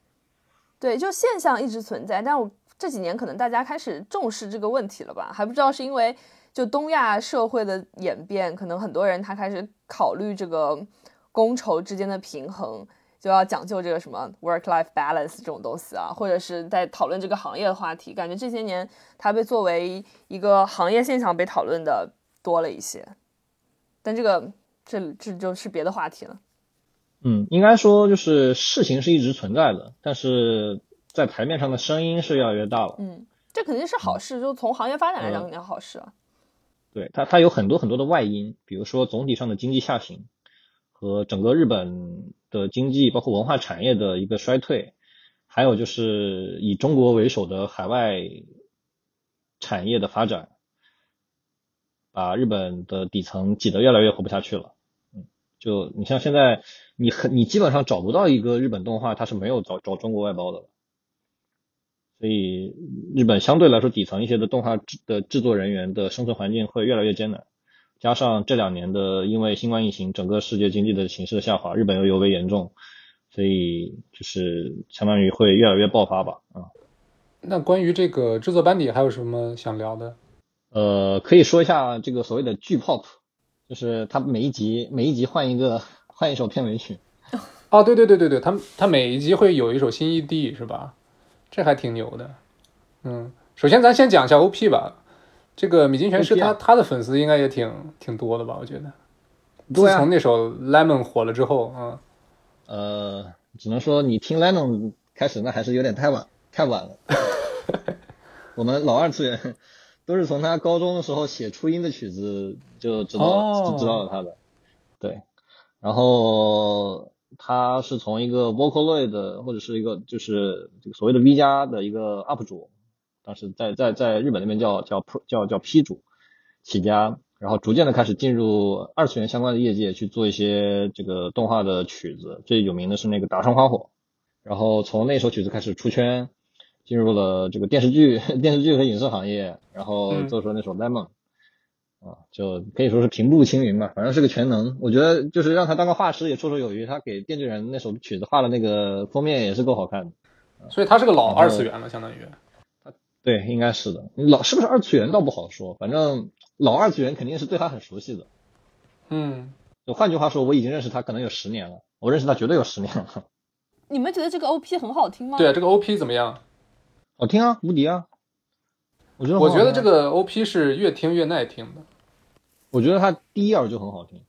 [SPEAKER 3] 对，就现象一直存在，但我。这几年可能大家开始重视这个问题了吧？还不知道是因为就东亚社会的演变，可能很多人他开始考虑这个工酬之间的平衡，就要讲究这个什么 work-life balance 这种东西啊，或者是在讨论这个行业的话题。感觉这些年它被作为一个行业现象被讨论的多了一些，但这个这这就是别的话题了。
[SPEAKER 2] 嗯，应该说就是事情是一直存在的，但是。在台面上的声音是越来越大了，
[SPEAKER 3] 嗯，这肯定是好事，就从行业发展来讲肯定好事啊。
[SPEAKER 2] 对它，它有很多很多的外因，比如说总体上的经济下行和整个日本的经济包括文化产业的一个衰退，还有就是以中国为首的海外产业的发展，把日本的底层挤得越来越活不下去了。嗯，就你像现在，你很你基本上找不到一个日本动画，它是没有找找中国外包的。所以，日本相对来说底层一些的动画制的制作人员的生存环境会越来越艰难，加上这两年的因为新冠疫情，整个世界经济的形势的下滑，日本又尤为严重，所以就是相当于会越来越爆发吧。啊，
[SPEAKER 1] 那关于这个制作班底还有什么想聊的？
[SPEAKER 2] 呃，可以说一下这个所谓的剧 pop，就是他每一集每一集换一个换一首片尾曲。
[SPEAKER 1] 哦，对对对对对，他他每一集会有一首新 ED 是吧？这还挺牛的，嗯，首先咱先讲一下 OP 吧。这个米津玄师他他的粉丝应该也挺挺多的吧？我觉得，自从那首 Lemon 火了之后，嗯，
[SPEAKER 2] 呃，只能说你听 Lemon 开始那还是有点太晚，太晚了。我们老二次元都是从他高中的时候写初音的曲子就知道、
[SPEAKER 1] 哦
[SPEAKER 2] 就知道了他的。对，然后他是从一个 Vocaloid 或者是一个就是这个所谓的 V 加的一个 UP 主，当时在在在日本那边叫叫 Pro 叫叫 P 主起家，然后逐渐的开始进入二次元相关的业界去做一些这个动画的曲子，最有名的是那个打上花火，然后从那首曲子开始出圈，进入了这个电视剧、电视剧和影视行业，然后
[SPEAKER 1] 嗯。
[SPEAKER 2] 做出了那首 Lemon，、啊，就可以说是平步青云吧，反正是个全能。我觉得就是让他当个画师也绰绰有余，他给电锯人那首曲子画的那个封面也是够好看的。
[SPEAKER 1] 所以他是个老二次元了，相当于。
[SPEAKER 2] 对，应该是的。老是不是二次元倒不好说，反正老二次元肯定是对他很熟悉的。
[SPEAKER 1] 嗯，
[SPEAKER 2] 就换句话说，我已经认识他可能有十年了，我认识他绝对有十年了。
[SPEAKER 3] 你们觉得这个 OP 很好听吗？
[SPEAKER 1] 对，这个 OP 怎么样？
[SPEAKER 2] 好听啊，无敌啊！我觉得
[SPEAKER 1] 这个 OP 是越听越耐听的。
[SPEAKER 2] 我觉得它第一耳就很好听。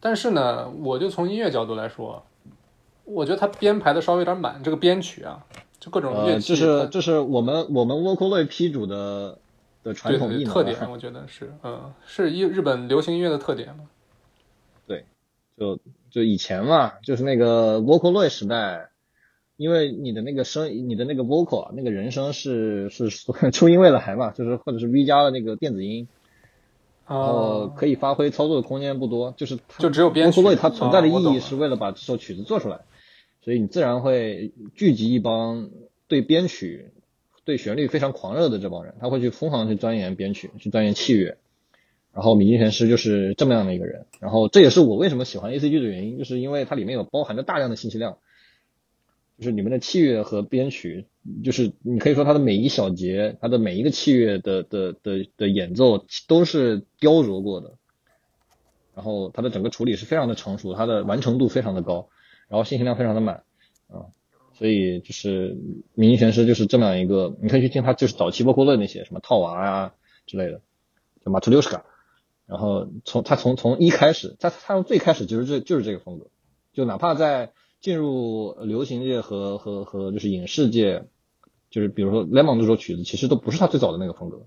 [SPEAKER 1] 但是呢，我就从音乐角度来说，我觉得它编排的稍微有点满，这个编曲啊，就各种乐
[SPEAKER 2] 呃，
[SPEAKER 1] 器，
[SPEAKER 2] 这是
[SPEAKER 1] 它
[SPEAKER 2] 这是我们我们 Vocaloid P 主的的传
[SPEAKER 1] 对对
[SPEAKER 2] 统
[SPEAKER 1] 特点，我觉得是，嗯，是一日本流行音乐的特点嘛。
[SPEAKER 2] 就就以前嘛，就是那个 Vocaloid 时代，因为你的那个声，你的那个 vocal 啊，那个人声是是初 音未来嘛，就是或者是 V 加的那个电子音，然后
[SPEAKER 1] 哦，
[SPEAKER 2] 可以发挥操作的空间不多，就是
[SPEAKER 1] 就只有编曲
[SPEAKER 2] Vocaloid 它存在的意义是为了把这首曲子做出来，所以你自然会聚集一帮对编曲、对旋律非常狂热的这帮人，他会去疯狂去钻研编曲，去钻研器乐。然后米津玄师就是这么样的一个人，然后这也是我为什么喜欢 A C G 的原因，就是因为它里面有包含着大量的信息量，就是里面的器乐和编曲，就是你可以说它的每一小节，它的每一个器乐的的的的演奏都是雕琢过的，然后它的整个处理是非常的成熟，它的完成度非常的高，然后信息量非常的满，啊，所以就是米津玄师就是这么样一个，你可以去听他就是早期波库勒那些什么套娃呀之类的，就马图溜什卡。然后从他从从一开始，他他从最开始就是这就是这个风格，就哪怕在进入流行界和和和就是影视界，就是比如说《Lemon》这首曲子，其实都不是他最早的那个风格。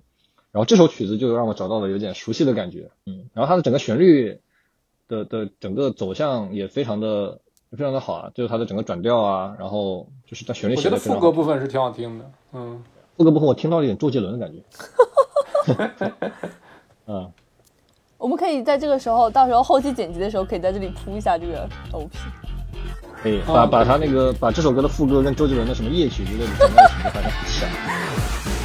[SPEAKER 2] 然后这首曲子就让我找到了有点熟悉的感觉，嗯，然后它的整个旋律的的整个走向也非常的非常的好啊，就是它的整个转调啊，然后就是它旋律
[SPEAKER 1] 我觉得副歌。部分是挺好听的，嗯，
[SPEAKER 2] 副歌部分我听到了一点周杰伦的感觉，嗯。
[SPEAKER 3] 我们可以在这个时候，到时候后期剪辑的时候，可以在这里铺一下这个 OP。
[SPEAKER 2] 可以把把他那个把这首歌的副歌跟周杰伦的什么夜曲之类的整在一起，就发现很像。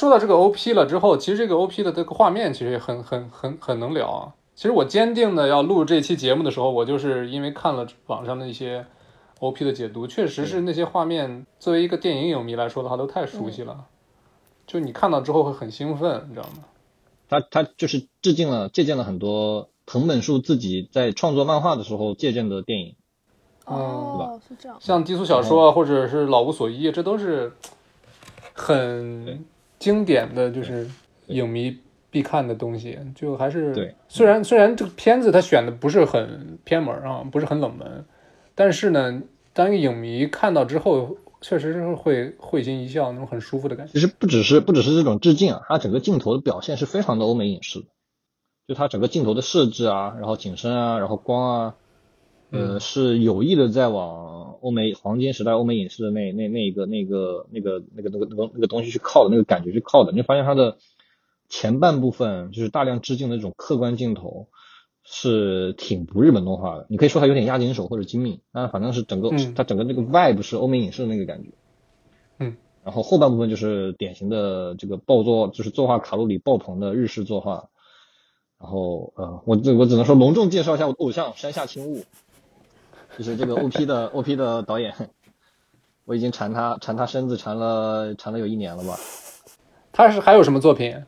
[SPEAKER 1] 说到这个 OP 了之后，其实这个 OP 的这个画面其实也很很很很能聊啊。其实我坚定的要录这期节目的时候，我就是因为看了网上的一些 OP 的解读，确实是那些画面，作为一个电影影迷来说的话，都太熟悉了。就你看到之后会很兴奋，你知道吗？
[SPEAKER 2] 他他就是致敬了借鉴了很多藤本树自己在创作漫画的时候借鉴的电影。
[SPEAKER 3] 哦，是这样。
[SPEAKER 1] 像低俗小说啊，或者是老无所依，这都是很经典的，就是影迷必看的东西。就还是
[SPEAKER 2] 对，
[SPEAKER 1] 虽然虽然这个片子它选的不是很偏门啊，不是很冷门，但是呢，当一个影迷看到之后，确实是会会心一笑，那种很舒服的感觉。
[SPEAKER 2] 其实不只是不只是这种致敬啊，它整个镜头的表现是非常的欧美影视的。就它整个镜头的设置啊，然后景深啊，然后光啊，呃，
[SPEAKER 1] 嗯
[SPEAKER 2] 是有意的在往欧美黄金时代欧美影视的那那那一个那个那个那个那个那个那个东西去靠的那个感觉去靠的，你会发现它的前半部分就是大量致敬的这种客观镜头。是挺不日本动画的，你可以说它有点押井守或者精密，但反正是整个、
[SPEAKER 1] 嗯
[SPEAKER 2] 它整个那个 vibe 是欧美影视的那个感觉。
[SPEAKER 1] 嗯，
[SPEAKER 2] 然后后半部分就是典型的这个爆作，就是作画卡路里爆棚的日式作画。然后呃，我只我只能说隆重介绍一下我的偶像山下清悟，就是这个 OP 的 OP 的导演，我已经缠他缠他身子缠了缠了有一年了吧。
[SPEAKER 1] 他是还有什么作品？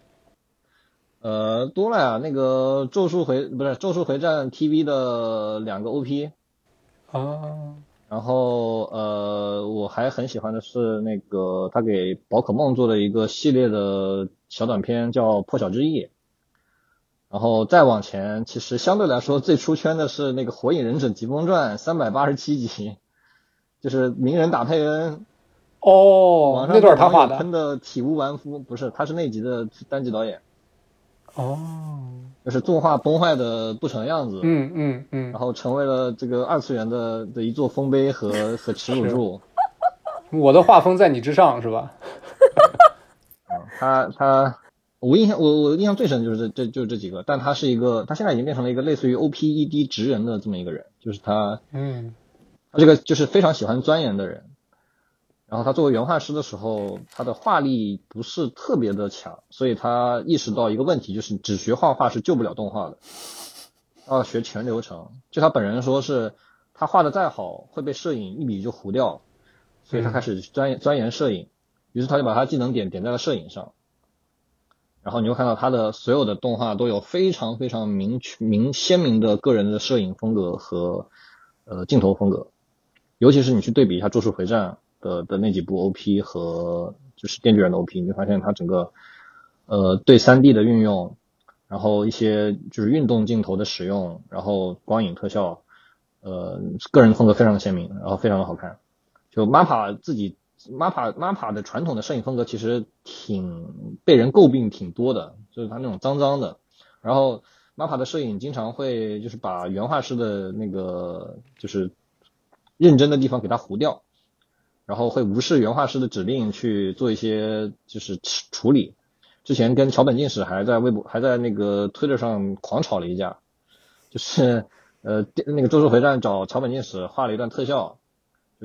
[SPEAKER 2] 呃，多了呀，那个咒术回不是咒术回战 TV 的两个 OP，
[SPEAKER 1] 啊，
[SPEAKER 2] 然后呃，我还很喜欢的是那个他给宝可梦做的一个系列的小短片，叫《破晓之翼》。然后再往前，其实相对来说最出圈的是那个《火影忍者疾风传》三百八十七集，就是鸣人打佩恩，
[SPEAKER 1] 哦那段他画的。
[SPEAKER 2] 喷的体无完肤，不是，他是那集的单集导演，
[SPEAKER 1] 哦，
[SPEAKER 2] 就是动画崩坏的不成样子，
[SPEAKER 1] 嗯嗯嗯
[SPEAKER 2] 然，后成为了这个二次元的的一座丰碑和和耻辱柱。
[SPEAKER 1] 我的画风在你之上是吧？
[SPEAKER 2] 他他，我印象我我印象最深的就是这这就是这几个，但他是一个，他现在已经变成了一个类似于 OPED 职人的这么一个人，就是他
[SPEAKER 1] 嗯
[SPEAKER 2] 他这个就是非常喜欢钻研的人。然后他作为原画师的时候，他的画力不是特别的强，所以他意识到一个问题，就是只学画画是救不了动画的，要学全流程。就他本人说是，他画的再好会被摄影一笔就糊掉，所以他开始钻研钻研摄影，于是他就把他技能点点在了摄影上。然后你会看到他的所有的动画都有非常非常明确明鲜明的个人的摄影风格和呃镜头风格，尤其是你去对比一下《咒术回战》的的那几部 OP 和就是《电锯人》的 OP，你会发现它整个呃对 3D 的运用，然后一些就是运动镜头的使用，然后光影特效，呃个人风格非常的鲜明，然后非常的好看。就 MAPPA 自己 MAPA MAPA 的传统的摄影风格其实挺被人诟病挺多的，就是它那种脏脏的，然后 MAPA 的摄影经常会就是把原画师的那个就是认真的地方给它糊掉，然后会无视原画师的指令去做一些就是处理。之前跟桥本进史还在微博还在那个推特上狂吵了一架，就是呃那个《咒术回战》找桥本进史画了一段特效。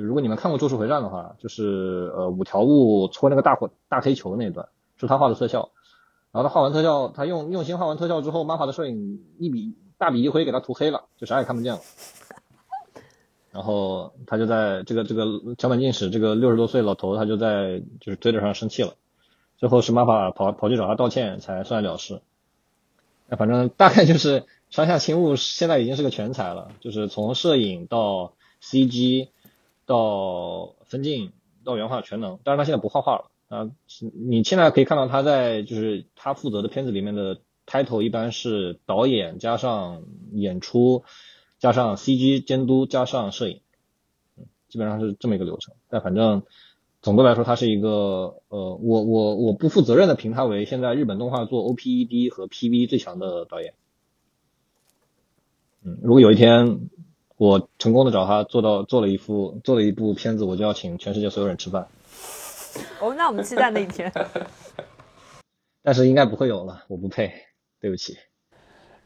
[SPEAKER 2] 如果你们看过《咒术回战》的话，就是呃五条悟搓那个大火大黑球那一段是他画的特效。然后他画完特效，他用用心画完特效之后，MAPPA 的摄影一笔大笔一挥给他涂黑了，就啥也看不见了。然后他就在这个这个桥本进史这个六十多岁老头，他就在就是推特上生气了。最后是 MAPPA 跑跑去找他道歉，才算了事。那反正大概就是山下清悟现在已经是个全才了，就是从摄影到 CG 到分镜到原画全能。但是他现在不画画了啊，你现在可以看到他在就是他负责的片子里面的 title 一般是导演加上演出加上 CG 监督加上摄影，基本上是这么一个流程。但反正。总的来说，他是一个呃，我我我不负责任的评他为现在日本动画做 OPED 和 PV 最强的导演。嗯，如果有一天我成功的找他做到做了一副做了一部片子，我就要请全世界所有人吃饭。
[SPEAKER 3] 哦，那我们期待那一天。
[SPEAKER 2] 但是应该不会有了，我不配，对不起。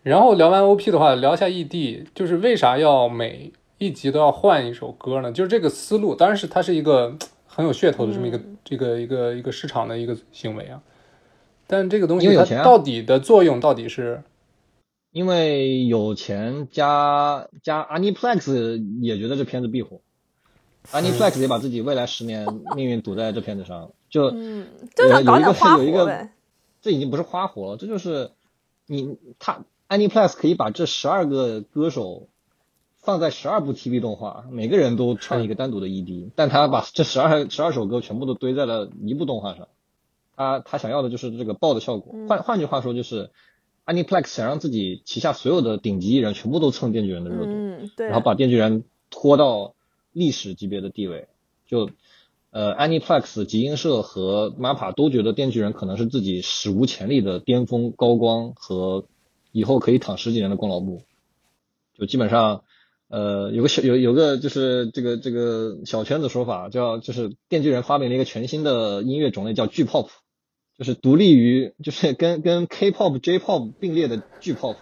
[SPEAKER 1] 然后聊完 OP 的话，聊一下 ED，就是为啥要每一集都要换一首歌呢？就是这个思路，当然是它是一个。很有噱头的这么一个、
[SPEAKER 3] 嗯、
[SPEAKER 1] 这个一个一个市场的一个行为啊，但这个东西
[SPEAKER 2] 啊
[SPEAKER 1] 它到底的作用到底是？
[SPEAKER 2] 因为有钱加加 Aniplex 也觉得这片子必火，Aniplex 也把自己未来十年 命运赌在这片子上，就
[SPEAKER 3] 嗯，就想搞点花火呗。
[SPEAKER 2] 这已经不是花火了，这就是你他 Aniplex 可以把这十二个歌手。放在十二部 TV 动画，每个人都唱一个单独的 ED，但他把这十二十二首歌全部都堆在了一部动画上。他他想要的就是这个爆的效果。换换句话说，就是 Aniplex 想让自己旗下所有的顶级艺人全部都蹭电锯人的热度，
[SPEAKER 3] 嗯、对
[SPEAKER 2] 然后把电锯人拖到历史级别的地位。就呃 Aniplex、集英社和 MAPPA 都觉得电锯人可能是自己史无前例的巅峰高光和以后可以躺十几年的功劳簿。就基本上，呃，有个小有有个就是这个这个小圈子说法，叫就是电锯人发明了一个全新的音乐种类，叫巨 pop，就是独立于就是跟跟 K-pop、J-pop 并列的巨 pop，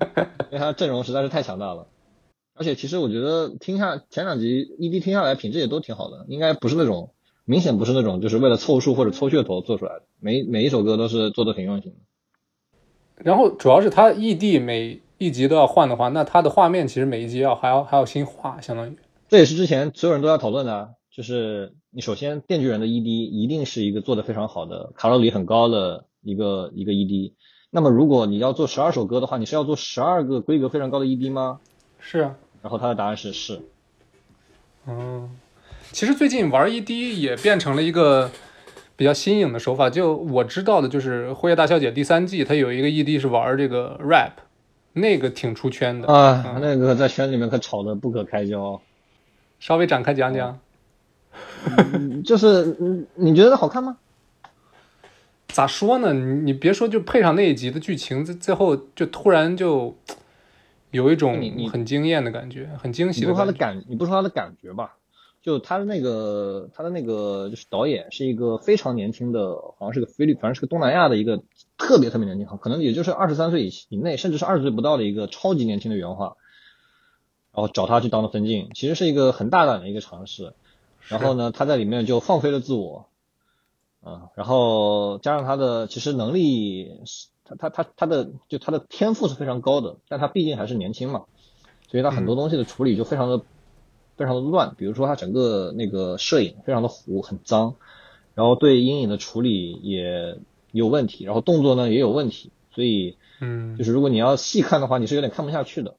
[SPEAKER 2] 因为它阵容实在是太强大了。而且其实我觉得听下前两集 ED 听下来品质也都挺好的，应该不是那种明显不是那种就是为了凑数或者凑噱头做出来的，每每一首歌都是做的挺用心的。
[SPEAKER 1] 然后主要是它 ED 每一集都要换的话，那它的画面其实每一集要还要还要新画，相当于
[SPEAKER 2] 这也是之前所有人都在讨论的，就是你首先电锯人的 ED 一定是一个做的非常好的、卡路里很高的一个一个 ED。那么如果你要做十二首歌的话，你是要做十二个规格非常高的 ED 吗？
[SPEAKER 1] 是啊。
[SPEAKER 2] 然后他的答案是是。
[SPEAKER 1] 嗯，其实最近玩 ED 也变成了一个比较新颖的手法。就我知道的，就是《辉夜大小姐》第三季，它有一个 ED 是玩这个 rap。那个挺出圈的
[SPEAKER 2] 啊，那个在圈里面可吵得不可开交。
[SPEAKER 1] 稍微展开讲讲，
[SPEAKER 2] 就是嗯，你觉得好看吗？
[SPEAKER 1] 咋说呢？你你别说，就配上那一集的剧情，最最后就突然就有一种很惊艳的感觉，很惊喜的
[SPEAKER 2] 感觉。你不说他的感觉吧？就他的那个，他的那个就是导演是一个非常年轻的，好像是个菲律，反正是个东南亚的一个特别特别年轻，可能也就是二十三岁以以内，甚至是二十岁不到的一个超级年轻的原画，然后找他去当了分镜，其实是一个很大胆的一个尝试。然后呢，他在里面就放飞了自我，啊，然后加上他的其实能力，他他他他的就他的天赋是非常高的，但他毕竟还是年轻嘛，所以他很多东西的处理就非常的。非常的乱，比如说他整个那个摄影非常的糊，很脏，然后对阴影的处理也有问题，然后动作呢也有问题，所以，
[SPEAKER 1] 嗯，
[SPEAKER 2] 就是如果你要细看的话，你是有点看不下去的。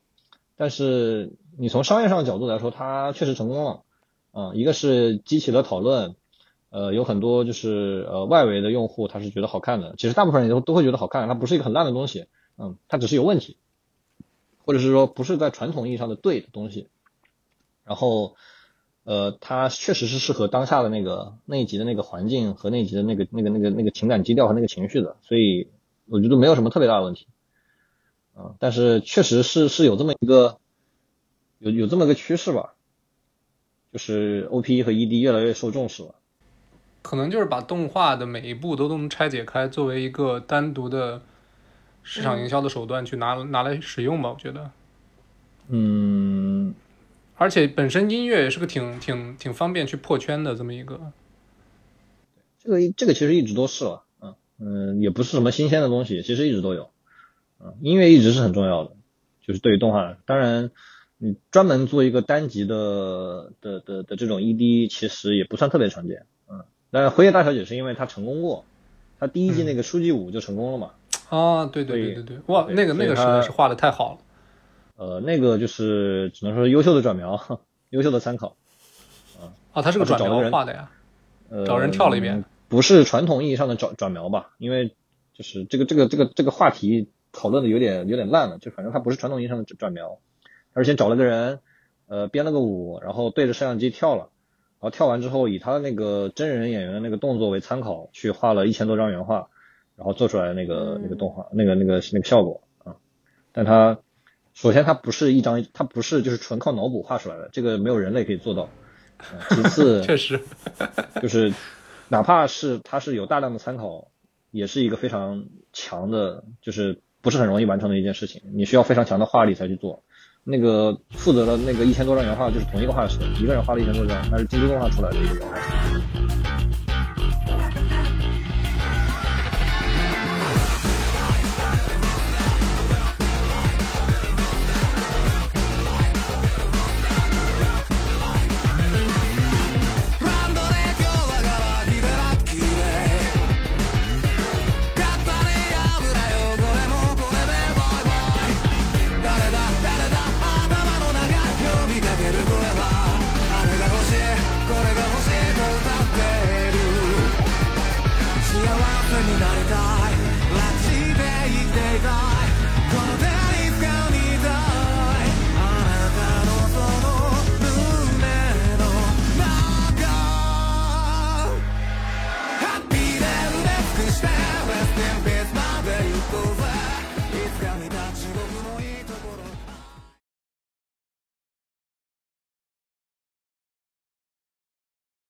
[SPEAKER 2] 但是你从商业上的角度来说，他确实成功了，啊，一个是激起了讨论，呃，有很多就是呃外围的用户他是觉得好看的，其实大部分人都都会觉得好看，它不是一个很烂的东西，嗯，它只是有问题，或者是说不是在传统意义上的对的东西。然后，呃，它确实是适合当下的那个那一集的那个环境和那一集的那个那个那个那个情感基调和那个情绪的，所以我觉得没有什么特别大的问题，啊，但是确实是是有这么一个有有这么个趋势吧，就是 O P 和 E D 越来越受重视了，
[SPEAKER 1] 可能就是把动画的每一步都都能拆解开，作为一个单独的市场营销的手段去拿拿来使用吧，我觉得，
[SPEAKER 2] 嗯。
[SPEAKER 1] 而且本身音乐也是个挺挺挺方便去破圈的这么一个，
[SPEAKER 2] 这个这个其实一直都是了，嗯嗯，也不是什么新鲜的东西，其实一直都有，嗯，音乐一直是很重要的，就是对于动画，当然你专门做一个单集的的的的这种 ED，其实也不算特别常见，嗯，但是辉夜大小姐是因为她成功过，她第一季那个书记舞就成功了嘛，
[SPEAKER 1] 啊，对对对对对，哇，那个那个实在是画的太好了。
[SPEAKER 2] 呃，那个就是只能说优秀的转描，优秀的参考，啊
[SPEAKER 1] 啊，他是个转描画的呀，
[SPEAKER 2] 呃，
[SPEAKER 1] 找人跳了一遍，
[SPEAKER 2] 不是传统意义上的转转描吧？因为就是这个这个这个这个话题讨论的有点有点烂了，就反正他不是传统意义上的转描，他是先找了个人，呃，编了个舞，然后对着摄像机跳了，然后跳完之后以他的那个真人演员的那个动作为参考去画了一千多张原画，然后做出来那个那个动画那个那个那个效果啊，但他。首先，他不是一张，他不是就是纯靠脑补画出来的，这个没有人类可以做到。其次，
[SPEAKER 1] 确实，
[SPEAKER 2] 就是哪怕是他是有大量的参考，也是一个非常强的，就是不是很容易完成的一件事情。你需要非常强的画力才去做。那个负责的那个一千多张原画就是同一个画师，一个人画了一千多张，那是京都动画出来的一个原画。